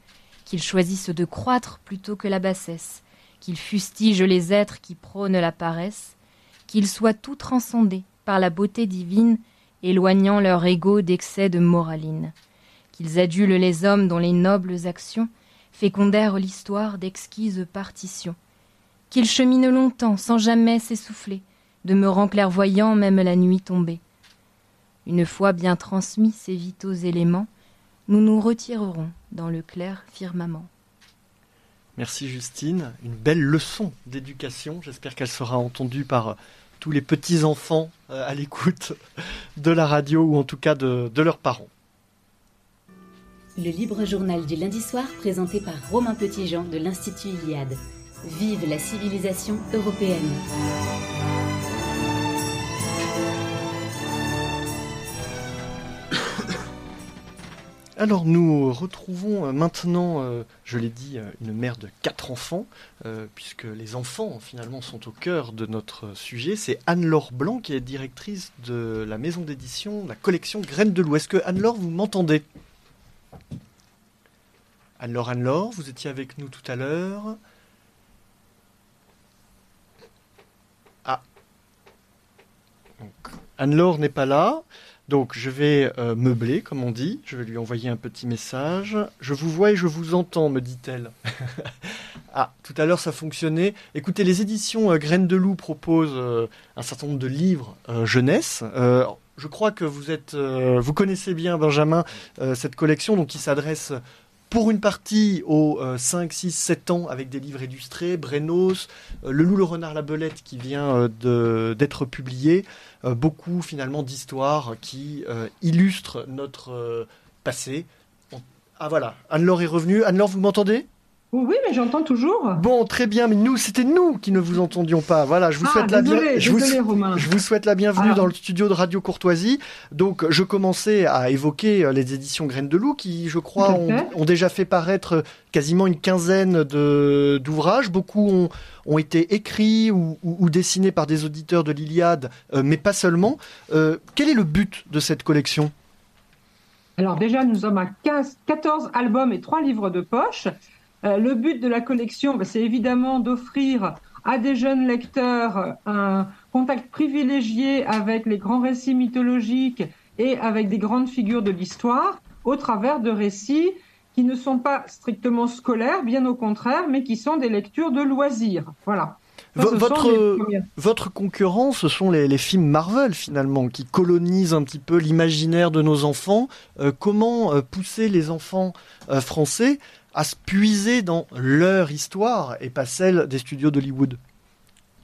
qu'il choisisse de croître plutôt que la bassesse, qu'il fustige les êtres qui prônent la paresse, qu'il soit tout transcendé par la beauté divine, éloignant leur ego d'excès de moraline, qu'ils adulent les hommes dont les nobles actions fécondèrent l'histoire d'exquises partitions, qu'il chemine longtemps sans jamais s'essouffler, demeurant clairvoyant même la nuit tombée. Une fois bien transmis ces vitaux éléments, nous nous retirerons dans le clair firmament. Merci Justine, une belle leçon d'éducation. J'espère qu'elle sera entendue par euh, tous les petits-enfants euh, à l'écoute de la radio ou en tout cas de, de leurs parents. Le libre journal du lundi soir présenté par Romain Petitjean de l'Institut Iliade. Vive la civilisation européenne. Alors nous retrouvons euh, maintenant, euh, je l'ai dit, euh, une mère de quatre enfants, puisque les enfants finalement sont au cœur de notre sujet. C'est Anne-Laure Blanc qui est directrice de la maison d'édition, la collection Graines de Loup. Est-ce que Anne-Laure, vous m'entendez? Anne-Laure, Anne-Laure, vous étiez avec nous tout à l'heure. Anne-Laure n'est pas là. Donc je vais euh, meubler, comme on dit. Je vais lui envoyer un petit message. Je vous vois et je vous entends, me dit-elle. ah, tout à l'heure ça fonctionnait. Écoutez, les éditions euh, Graines de Loup proposent euh, un certain nombre de livres jeunesse. je crois que vous êtes, vous connaissez bien Benjamin cette collection, donc qui s'adresse pour une partie aux 5, 6, 7 ans avec des livres illustrés, Brenos, Le loup, le renard, la belette qui vient d'être publié. Euh, beaucoup finalement d'histoires qui euh, illustrent notre euh, passé. Ah voilà, Anne-Laure est revenue. Anne-Laure, vous m'entendez? Oui, mais j'entends toujours. Bon, très bien, mais nous, c'était nous qui ne vous entendions pas. Voilà, je vous ah, souhaite la bienvenue. Je, je, vous souhaite la bienvenue dans le studio de Radio Courtoisie. Donc, je commençais à évoquer les éditions Graines de Loup, qui, je crois, ont, déjà fait paraître quasiment une quinzaine d'ouvrages. Beaucoup ont, ont, été écrits ou, ou, dessinés par des auditeurs de l'Iliade, euh, mais pas seulement. Euh, quel est le but de cette collection? Alors déjà, nous sommes à 15, 14 albums et 3 livres de poche. Euh, le but de la collection, bah, c'est évidemment d'offrir à des jeunes lecteurs un contact privilégié avec les grands récits mythologiques et avec des grandes figures de l'histoire au travers de récits qui ne sont pas strictement scolaires, bien au contraire, mais qui sont des lectures de loisirs. Voilà. votre, votre concurrent, ce sont les, films Marvel finalement, qui colonisent un petit peu l'imaginaire de nos enfants. Euh, comment euh, pousser les enfants français à se puiser dans leur histoire et pas celle des studios d'Hollywood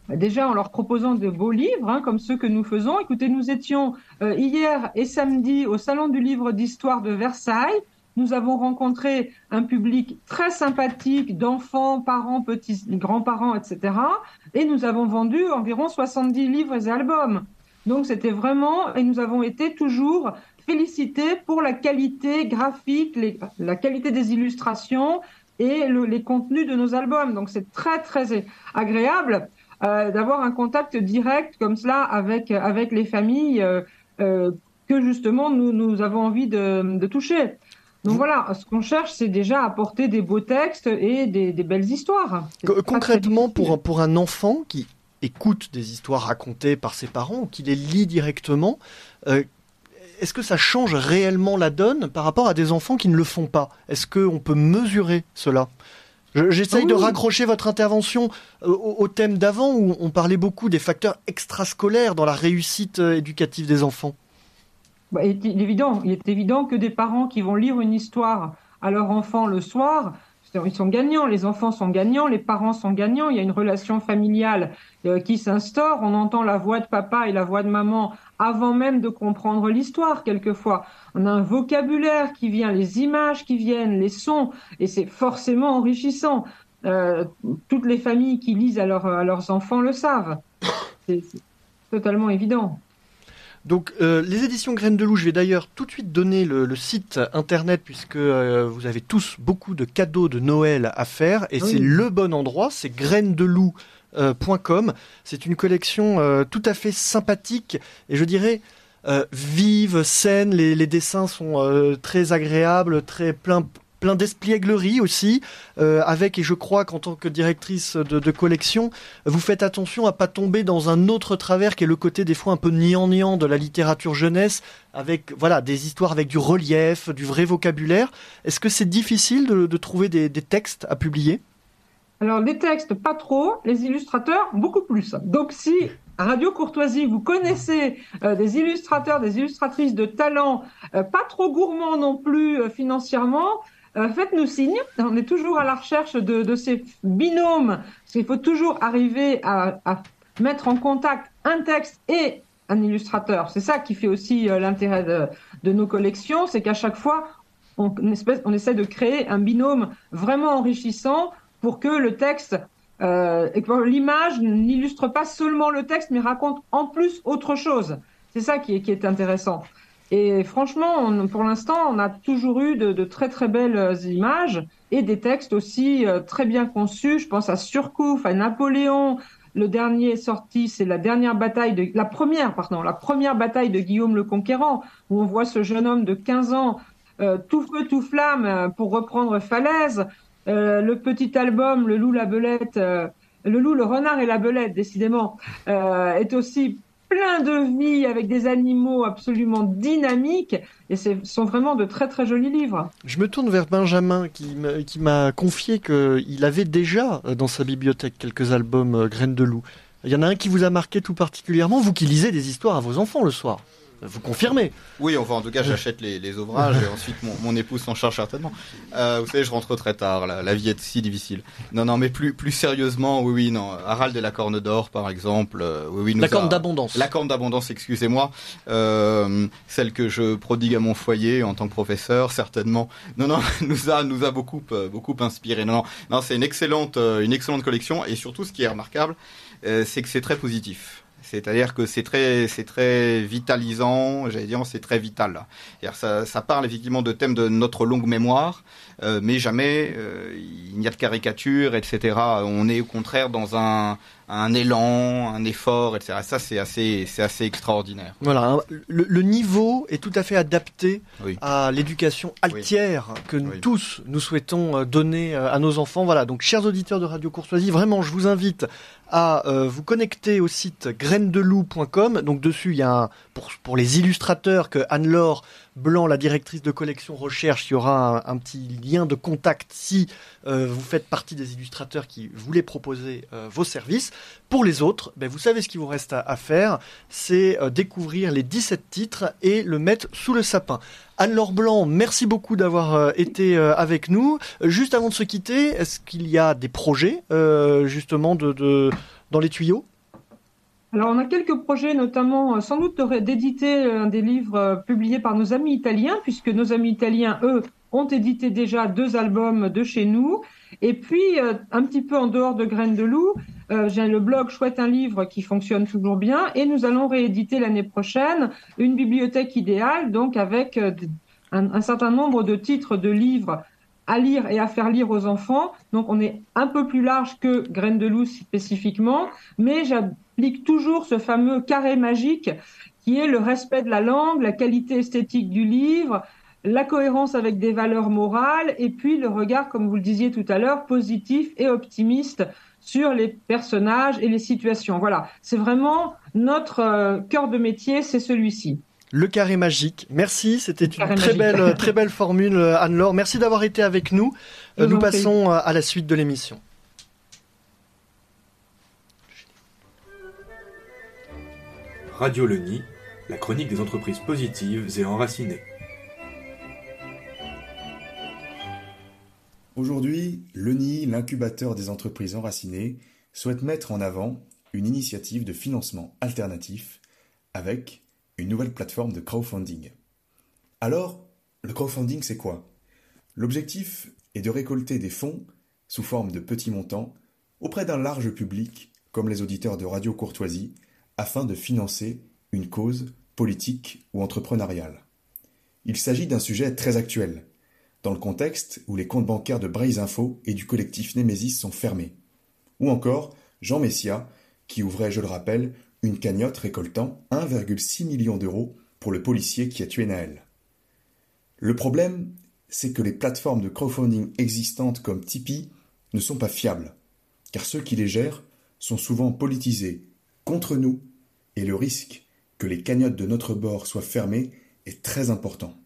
bah, Déjà en leur proposant de beaux livres, hein, comme ceux que nous faisons. Écoutez, nous étions euh, hier et samedi au Salon du livre d'histoire de Versailles. Nous avons rencontré un public très sympathique d'enfants, parents, petits, grands-parents, etc. Et nous avons vendu environ 70 livres et albums. Donc c'était vraiment, et nous avons été toujours féliciter pour la qualité graphique, la qualité des illustrations et les contenus de nos albums. Donc c'est très très agréable euh, d'avoir un contact direct comme cela avec avec les familles euh, euh, que justement nous nous avons envie de, de toucher. Donc voilà, ce qu'on cherche, c'est déjà apporter des beaux textes et des, des belles histoires. Concrètement, pour, pour un enfant qui écoute des histoires racontées par ses parents ou qui les lit directement, est-ce que ça change réellement la donne par rapport à des enfants qui ne le font pas? Est-ce qu'on peut mesurer cela? J'essaye de raccrocher votre intervention euh, au, thème d'avant où on parlait beaucoup des facteurs extrascolaires dans la réussite euh, éducative des enfants. Bah, il, est évident, il est évident que des parents qui vont lire une histoire à leur enfant le soir, ils sont gagnants, les enfants sont gagnants, les parents sont gagnants, il y a une relation familiale euh, qui s'instaure, on entend la voix de papa et la voix de maman avant même de comprendre l'histoire quelquefois. On a un vocabulaire qui vient, les images qui viennent, les sons, et c'est forcément enrichissant. Euh, toutes les familles qui lisent à, à leurs enfants le savent. C'est totalement évident. Donc euh, les éditions Graines de Loup, je vais d'ailleurs tout de suite donner le, site internet puisque euh, vous avez tous beaucoup de cadeaux de Noël à faire et c'est le bon endroit, c'est grainesdeloup.com. Euh, c'est une collection tout à fait sympathique et je dirais vive, saine. Les, les dessins sont très agréables, très plein, plein d'espièglerie aussi, euh, avec, et je crois qu'en tant que directrice de, collection, vous faites attention à pas tomber dans un autre travers qui est le côté des fois un peu niant-niant de la littérature jeunesse, avec voilà des histoires avec du relief, du vrai vocabulaire. Est-ce que c'est difficile de, trouver des, textes à publier? Alors les textes pas trop, les illustrateurs beaucoup plus. Donc si Radio Courtoisie, vous connaissez euh, des illustrateurs, des illustratrices de talent, euh, pas trop gourmands non plus financièrement, euh, faites-nous signe. On est toujours à la recherche de, ces binômes. Parce qu'il faut toujours arriver à, mettre en contact un texte et un illustrateur. C'est ça qui fait aussi euh, l'intérêt de, nos collections, c'est qu'à chaque fois, on, essaie de créer un binôme vraiment enrichissant pour que le texte euh, et que l'image n'illustre pas seulement le texte, mais raconte en plus autre chose. C'est ça qui est intéressant. Et franchement, pour l'instant, on a toujours eu de, très très belles euh, images et des textes aussi euh, très bien conçus. Je pense à Surcouf, à Napoléon. Le dernier sorti, c'est la dernière bataille de la première, pardon, la première bataille de Guillaume le Conquérant, où on voit ce jeune homme de 15 ans euh, tout feu tout flamme pour reprendre Falaise. le petit album, le loup, la belette, le loup, le renard et la belette, décidément, est aussi plein de vie, avec des animaux absolument dynamiques. Et ce sont vraiment de très très jolis livres. Je me tourne vers Benjamin qui m'a confié qu'il avait déjà euh, dans sa bibliothèque quelques albums euh, Graines de loup. Il y en a un qui vous a marqué tout particulièrement, vous qui lisez des histoires à vos enfants le soir. Vous confirmez Oui, enfin en tout cas j'achète les, ouvrages et ensuite mon, épouse s'en charge certainement. Euh, vous savez, je rentre très tard, la, vie est si difficile. Non, non, mais plus, plus sérieusement, oui, oui, non. Harald de la Corne d'Or, par exemple. Euh, oui, oui, nous la Corne d'Abondance. La Corne d'Abondance, excusez-moi. Euh, celle que je prodigue à mon foyer en tant que professeur, certainement. Non, non, nous a, nous a beaucoup, beaucoup inspiré. Non, non, non c'est une excellente, une excellente collection et surtout ce qui est remarquable, c'est que c'est très positif. C'est-à-dire que c'est très, c'est très vitalisant, j'allais dire, c'est très vital. Ça, ça parle effectivement de thèmes de notre longue mémoire, euh, mais jamais euh, il n'y a de caricature, etc. On est au contraire dans un, un élan, un effort, etc. Ça, c'est assez, c'est assez extraordinaire. Voilà, le, niveau est tout à fait adapté à l'éducation altière que nous tous nous souhaitons euh, donner à nos enfants. Voilà, donc chers auditeurs de Radio Courtoisie, vraiment, je vous invite à euh, vous connecter au site grainesdelou.com. Donc dessus, il y a un, pour, pour les illustrateurs que Anne-Laure Blanc, la directrice de collection recherche, il y aura un, petit lien de contact si euh, vous faites partie des illustrateurs qui voulaient proposer euh, vos services. Pour les autres, ben, vous savez ce qu'il vous reste à, faire, c'est découvrir les 17 titres et le mettre sous le sapin. Anne-Laure Blanc, merci beaucoup d'avoir été avec nous. Juste avant de se quitter, est-ce qu'il y a des projets justement de dans les tuyaux? Alors, on a quelques projets, notamment euh, sans doute d'éditer un des livres euh, publiés par nos amis italiens, puisque nos amis italiens, eux, ont édité déjà deux albums de chez nous. Et puis, euh, un petit peu en dehors de Graines de Loup, j'ai le blog Chouette un livre qui fonctionne toujours bien. Et nous allons rééditer l'année prochaine une bibliothèque idéale, donc avec un, certain nombre de titres de livres à lire et à faire lire aux enfants. Donc on est un peu plus large que Graines de loup spécifiquement, mais j'applique toujours ce fameux carré magique qui est le respect de la langue, la qualité esthétique du livre, la cohérence avec des valeurs morales et puis le regard, comme vous le disiez tout à l'heure, positif et optimiste sur les personnages et les situations. Voilà, c'est vraiment notre euh, cœur de métier, c'est celui-ci. Le carré magique. Merci, c'était une très belle, très belle formule, Anne-Laure. Merci d'avoir été avec nous. Euh, nous passons euh, à la suite de l'émission. Radio Le Nid, la chronique des entreprises positives et enracinées. Aujourd'hui, Le Nid, l'incubateur des entreprises enracinées, souhaite mettre en avant une initiative de financement alternatif avec une nouvelle plateforme de crowdfunding. Alors, le crowdfunding, c'est quoi? L'objectif est de récolter des fonds sous forme de petits montants auprès d'un large public, comme les auditeurs de Radio Courtoisie, afin de financer une cause politique ou entrepreneuriale. Il s'agit d'un sujet très actuel, dans le contexte où les comptes bancaires de Braise Info et du collectif Nemesis sont fermés. Ou encore Jean Messia, qui ouvrait, je le rappelle, une cagnotte récoltant 1,6 million d'euros pour le policier qui a tué Naël. Le problème, c'est que les plateformes de crowdfunding existantes comme Tipeee ne sont pas fiables, car ceux qui les gèrent sont souvent politisés contre nous, et le risque que les cagnottes de notre bord soient fermées est très important.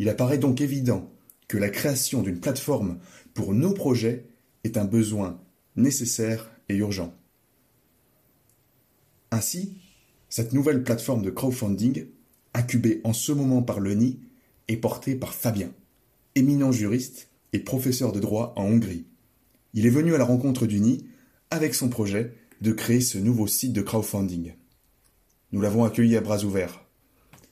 Il apparaît donc évident que la création d'une plateforme pour nos projets est un besoin nécessaire et urgent. Ainsi, cette nouvelle plateforme de crowdfunding, incubée en ce moment par l'ENI, est portée par Fabien, éminent juriste et professeur de droit en Hongrie. Il est venu à la rencontre du NI avec son projet de créer ce nouveau site de crowdfunding. Nous l'avons accueilli à bras ouverts.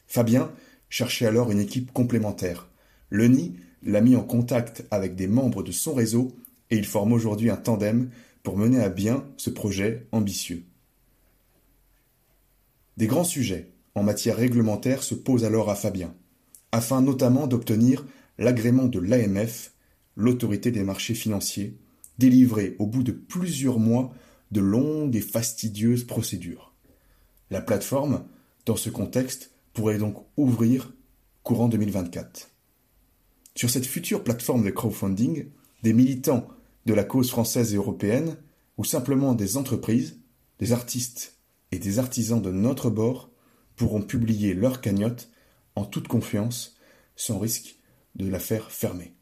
Fabien cherchait alors une équipe complémentaire. Le NI l'a mis en contact avec des membres de son réseau et il forme aujourd'hui un tandem pour mener à bien ce projet ambitieux. Des grands sujets en matière réglementaire se posent alors à Fabien, afin notamment d'obtenir l'agrément de l'AMF, l'autorité des marchés financiers, délivré au bout de plusieurs mois de longues et fastidieuses procédures. La plateforme, dans ce contexte, pourrait donc ouvrir courant 2024. Sur cette future plateforme de crowdfunding, des militants de la cause française et européenne, ou simplement des entreprises, des artistes et des artisans de notre bord pourront publier leur cagnotte en toute confiance, sans risque de la faire fermer.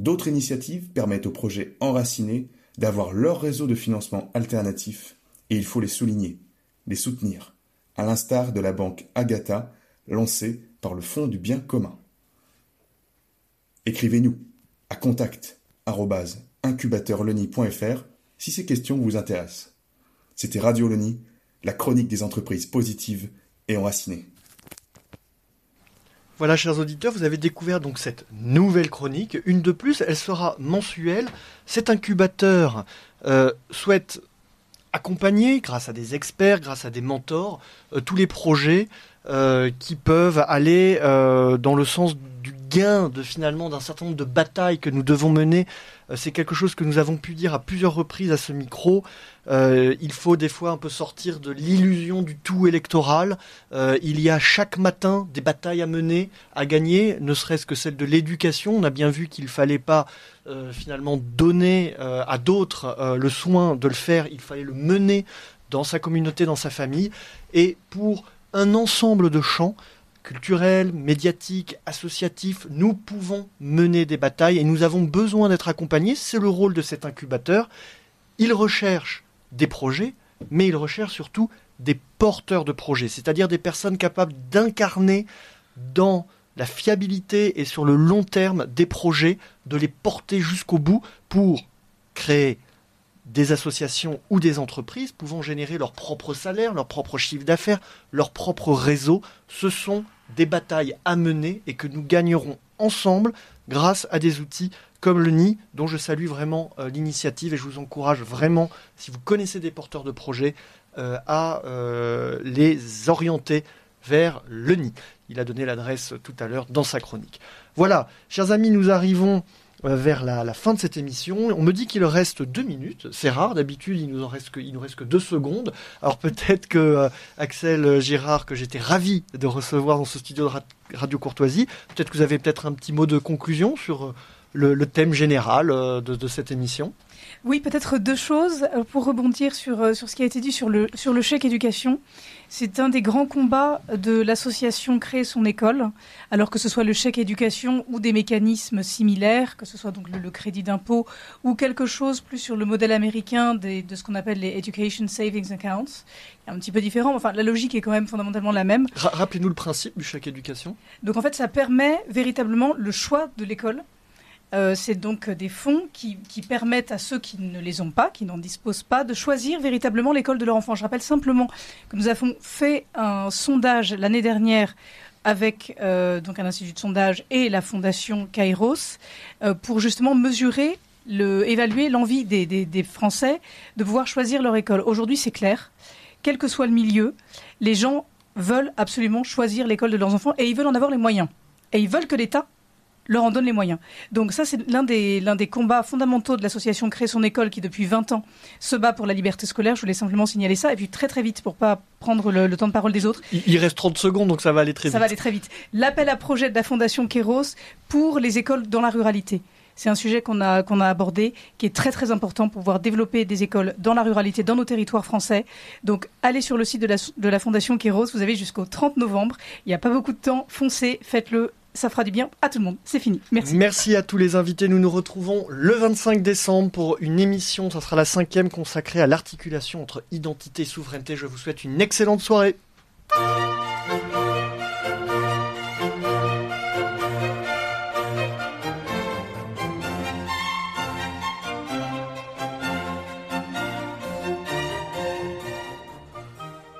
D'autres initiatives permettent aux projets enracinés d'avoir leur réseau de financement alternatif, et il faut les souligner, les soutenir, à l'instar de la banque Agatha, lancée par le Fonds du bien commun. Écrivez-nous à contact incubateurleni.fr si ces questions vous intéressent. C'était Radio Leni, la chronique des entreprises positives et enracinées. Voilà, chers auditeurs, vous avez découvert donc cette nouvelle chronique. Une de plus, elle sera mensuelle. Cet incubateur euh, souhaite accompagner, grâce à des experts, grâce à des mentors, euh, tous les projets euh, qui peuvent aller dans le sens du de finalement d'un certain nombre de batailles que nous devons mener. Euh, c'est quelque chose que nous avons pu dire à plusieurs reprises à ce micro. Euh, il faut des fois un peu sortir de l'illusion du tout électoral. Euh, il y a chaque matin des batailles à mener, à gagner, ne serait-ce que celle de l'éducation. On a bien vu qu'il ne fallait pas finalement donner à d'autres le soin de le faire, il fallait le mener dans sa communauté, dans sa famille. Et pour un ensemble de champs, culturel, médiatique, associatif, nous pouvons mener des batailles et nous avons besoin d'être accompagnés. C'est le rôle de cet incubateur. Il recherche des projets, mais il recherche surtout des porteurs de projets, c'est-à-dire des personnes capables d'incarner dans la fiabilité et sur le long terme des projets, de les porter jusqu'au bout pour créer des associations ou des entreprises pouvant générer leur propre salaire, leur propre chiffre d'affaires, leur propre réseau. Ce sont des batailles à mener et que nous gagnerons ensemble grâce à des outils comme le NI, dont je salue vraiment euh, l'initiative et je vous encourage vraiment, si vous connaissez des porteurs de projets, euh, à euh, les orienter vers le NI. Il a donné l'adresse tout à l'heure dans sa chronique. Voilà, chers amis, nous arrivons vers la, fin de cette émission. On me dit qu'il reste deux minutes. C'est rare, d'habitude il nous reste nous reste que deux secondes. Alors peut-être que euh, Axel Girard, que j'étais ravi de recevoir dans ce studio de Radio Courtoisie, peut-être que vous avez peut-être un petit mot de conclusion sur euh, le, thème général de cette émission. Oui, peut-être deux choses euh, pour rebondir sur, euh, sur ce qui a été dit sur le, sur le chèque éducation. C'est un des grands combats de l'association Créer son école, alors que ce soit le chèque éducation ou des mécanismes similaires, que ce soit donc le, crédit d'impôt ou quelque chose plus sur le modèle américain de ce qu'on appelle les Education Savings Accounts. Un petit peu différent, enfin la logique est quand même fondamentalement la même. Rappelez-nous le principe du chèque éducation. Donc en fait, ça permet véritablement le choix de l'école euh, c'est donc des fonds qui, permettent à ceux qui ne les ont pas, qui n'en disposent pas, de choisir véritablement l'école de leur enfant. Je rappelle simplement que nous avons fait un sondage l'année dernière avec euh, donc un institut de sondage et la fondation Kairos euh, pour justement mesurer, évaluer l'envie des, Français de pouvoir choisir leur école. Aujourd'hui, c'est clair, quel que soit le milieu, les gens veulent absolument choisir l'école de leurs enfants et ils veulent en avoir les moyens. Et ils veulent que l'État leur en donne les moyens. Donc ça, c'est l'un des, l'un des combats fondamentaux de l'association Créer son école qui, depuis 20 ans, se bat pour la liberté scolaire. Je voulais simplement signaler ça. Et puis très très vite, pour pas prendre le, temps de parole des autres. Il, reste 30 secondes, donc ça va aller très vite. Ça va aller très vite. L'appel à projet de la Fondation Kéros pour les écoles dans la ruralité. C'est un sujet qu'on a, qu'on a abordé, qui est très très important pour pouvoir développer des écoles dans la ruralité, dans nos territoires français. Donc allez sur le site de la, de la Fondation Kéros, vous avez jusqu'au 30 novembre. Il n'y a pas beaucoup de temps, foncez, faites-le, ça fera du bien à tout le monde. C'est fini. Merci. Merci à tous les invités. Nous nous retrouvons le 25 décembre pour une émission. Ça sera la cinquième consacrée à l'articulation entre identité et souveraineté. Je vous souhaite une excellente soirée.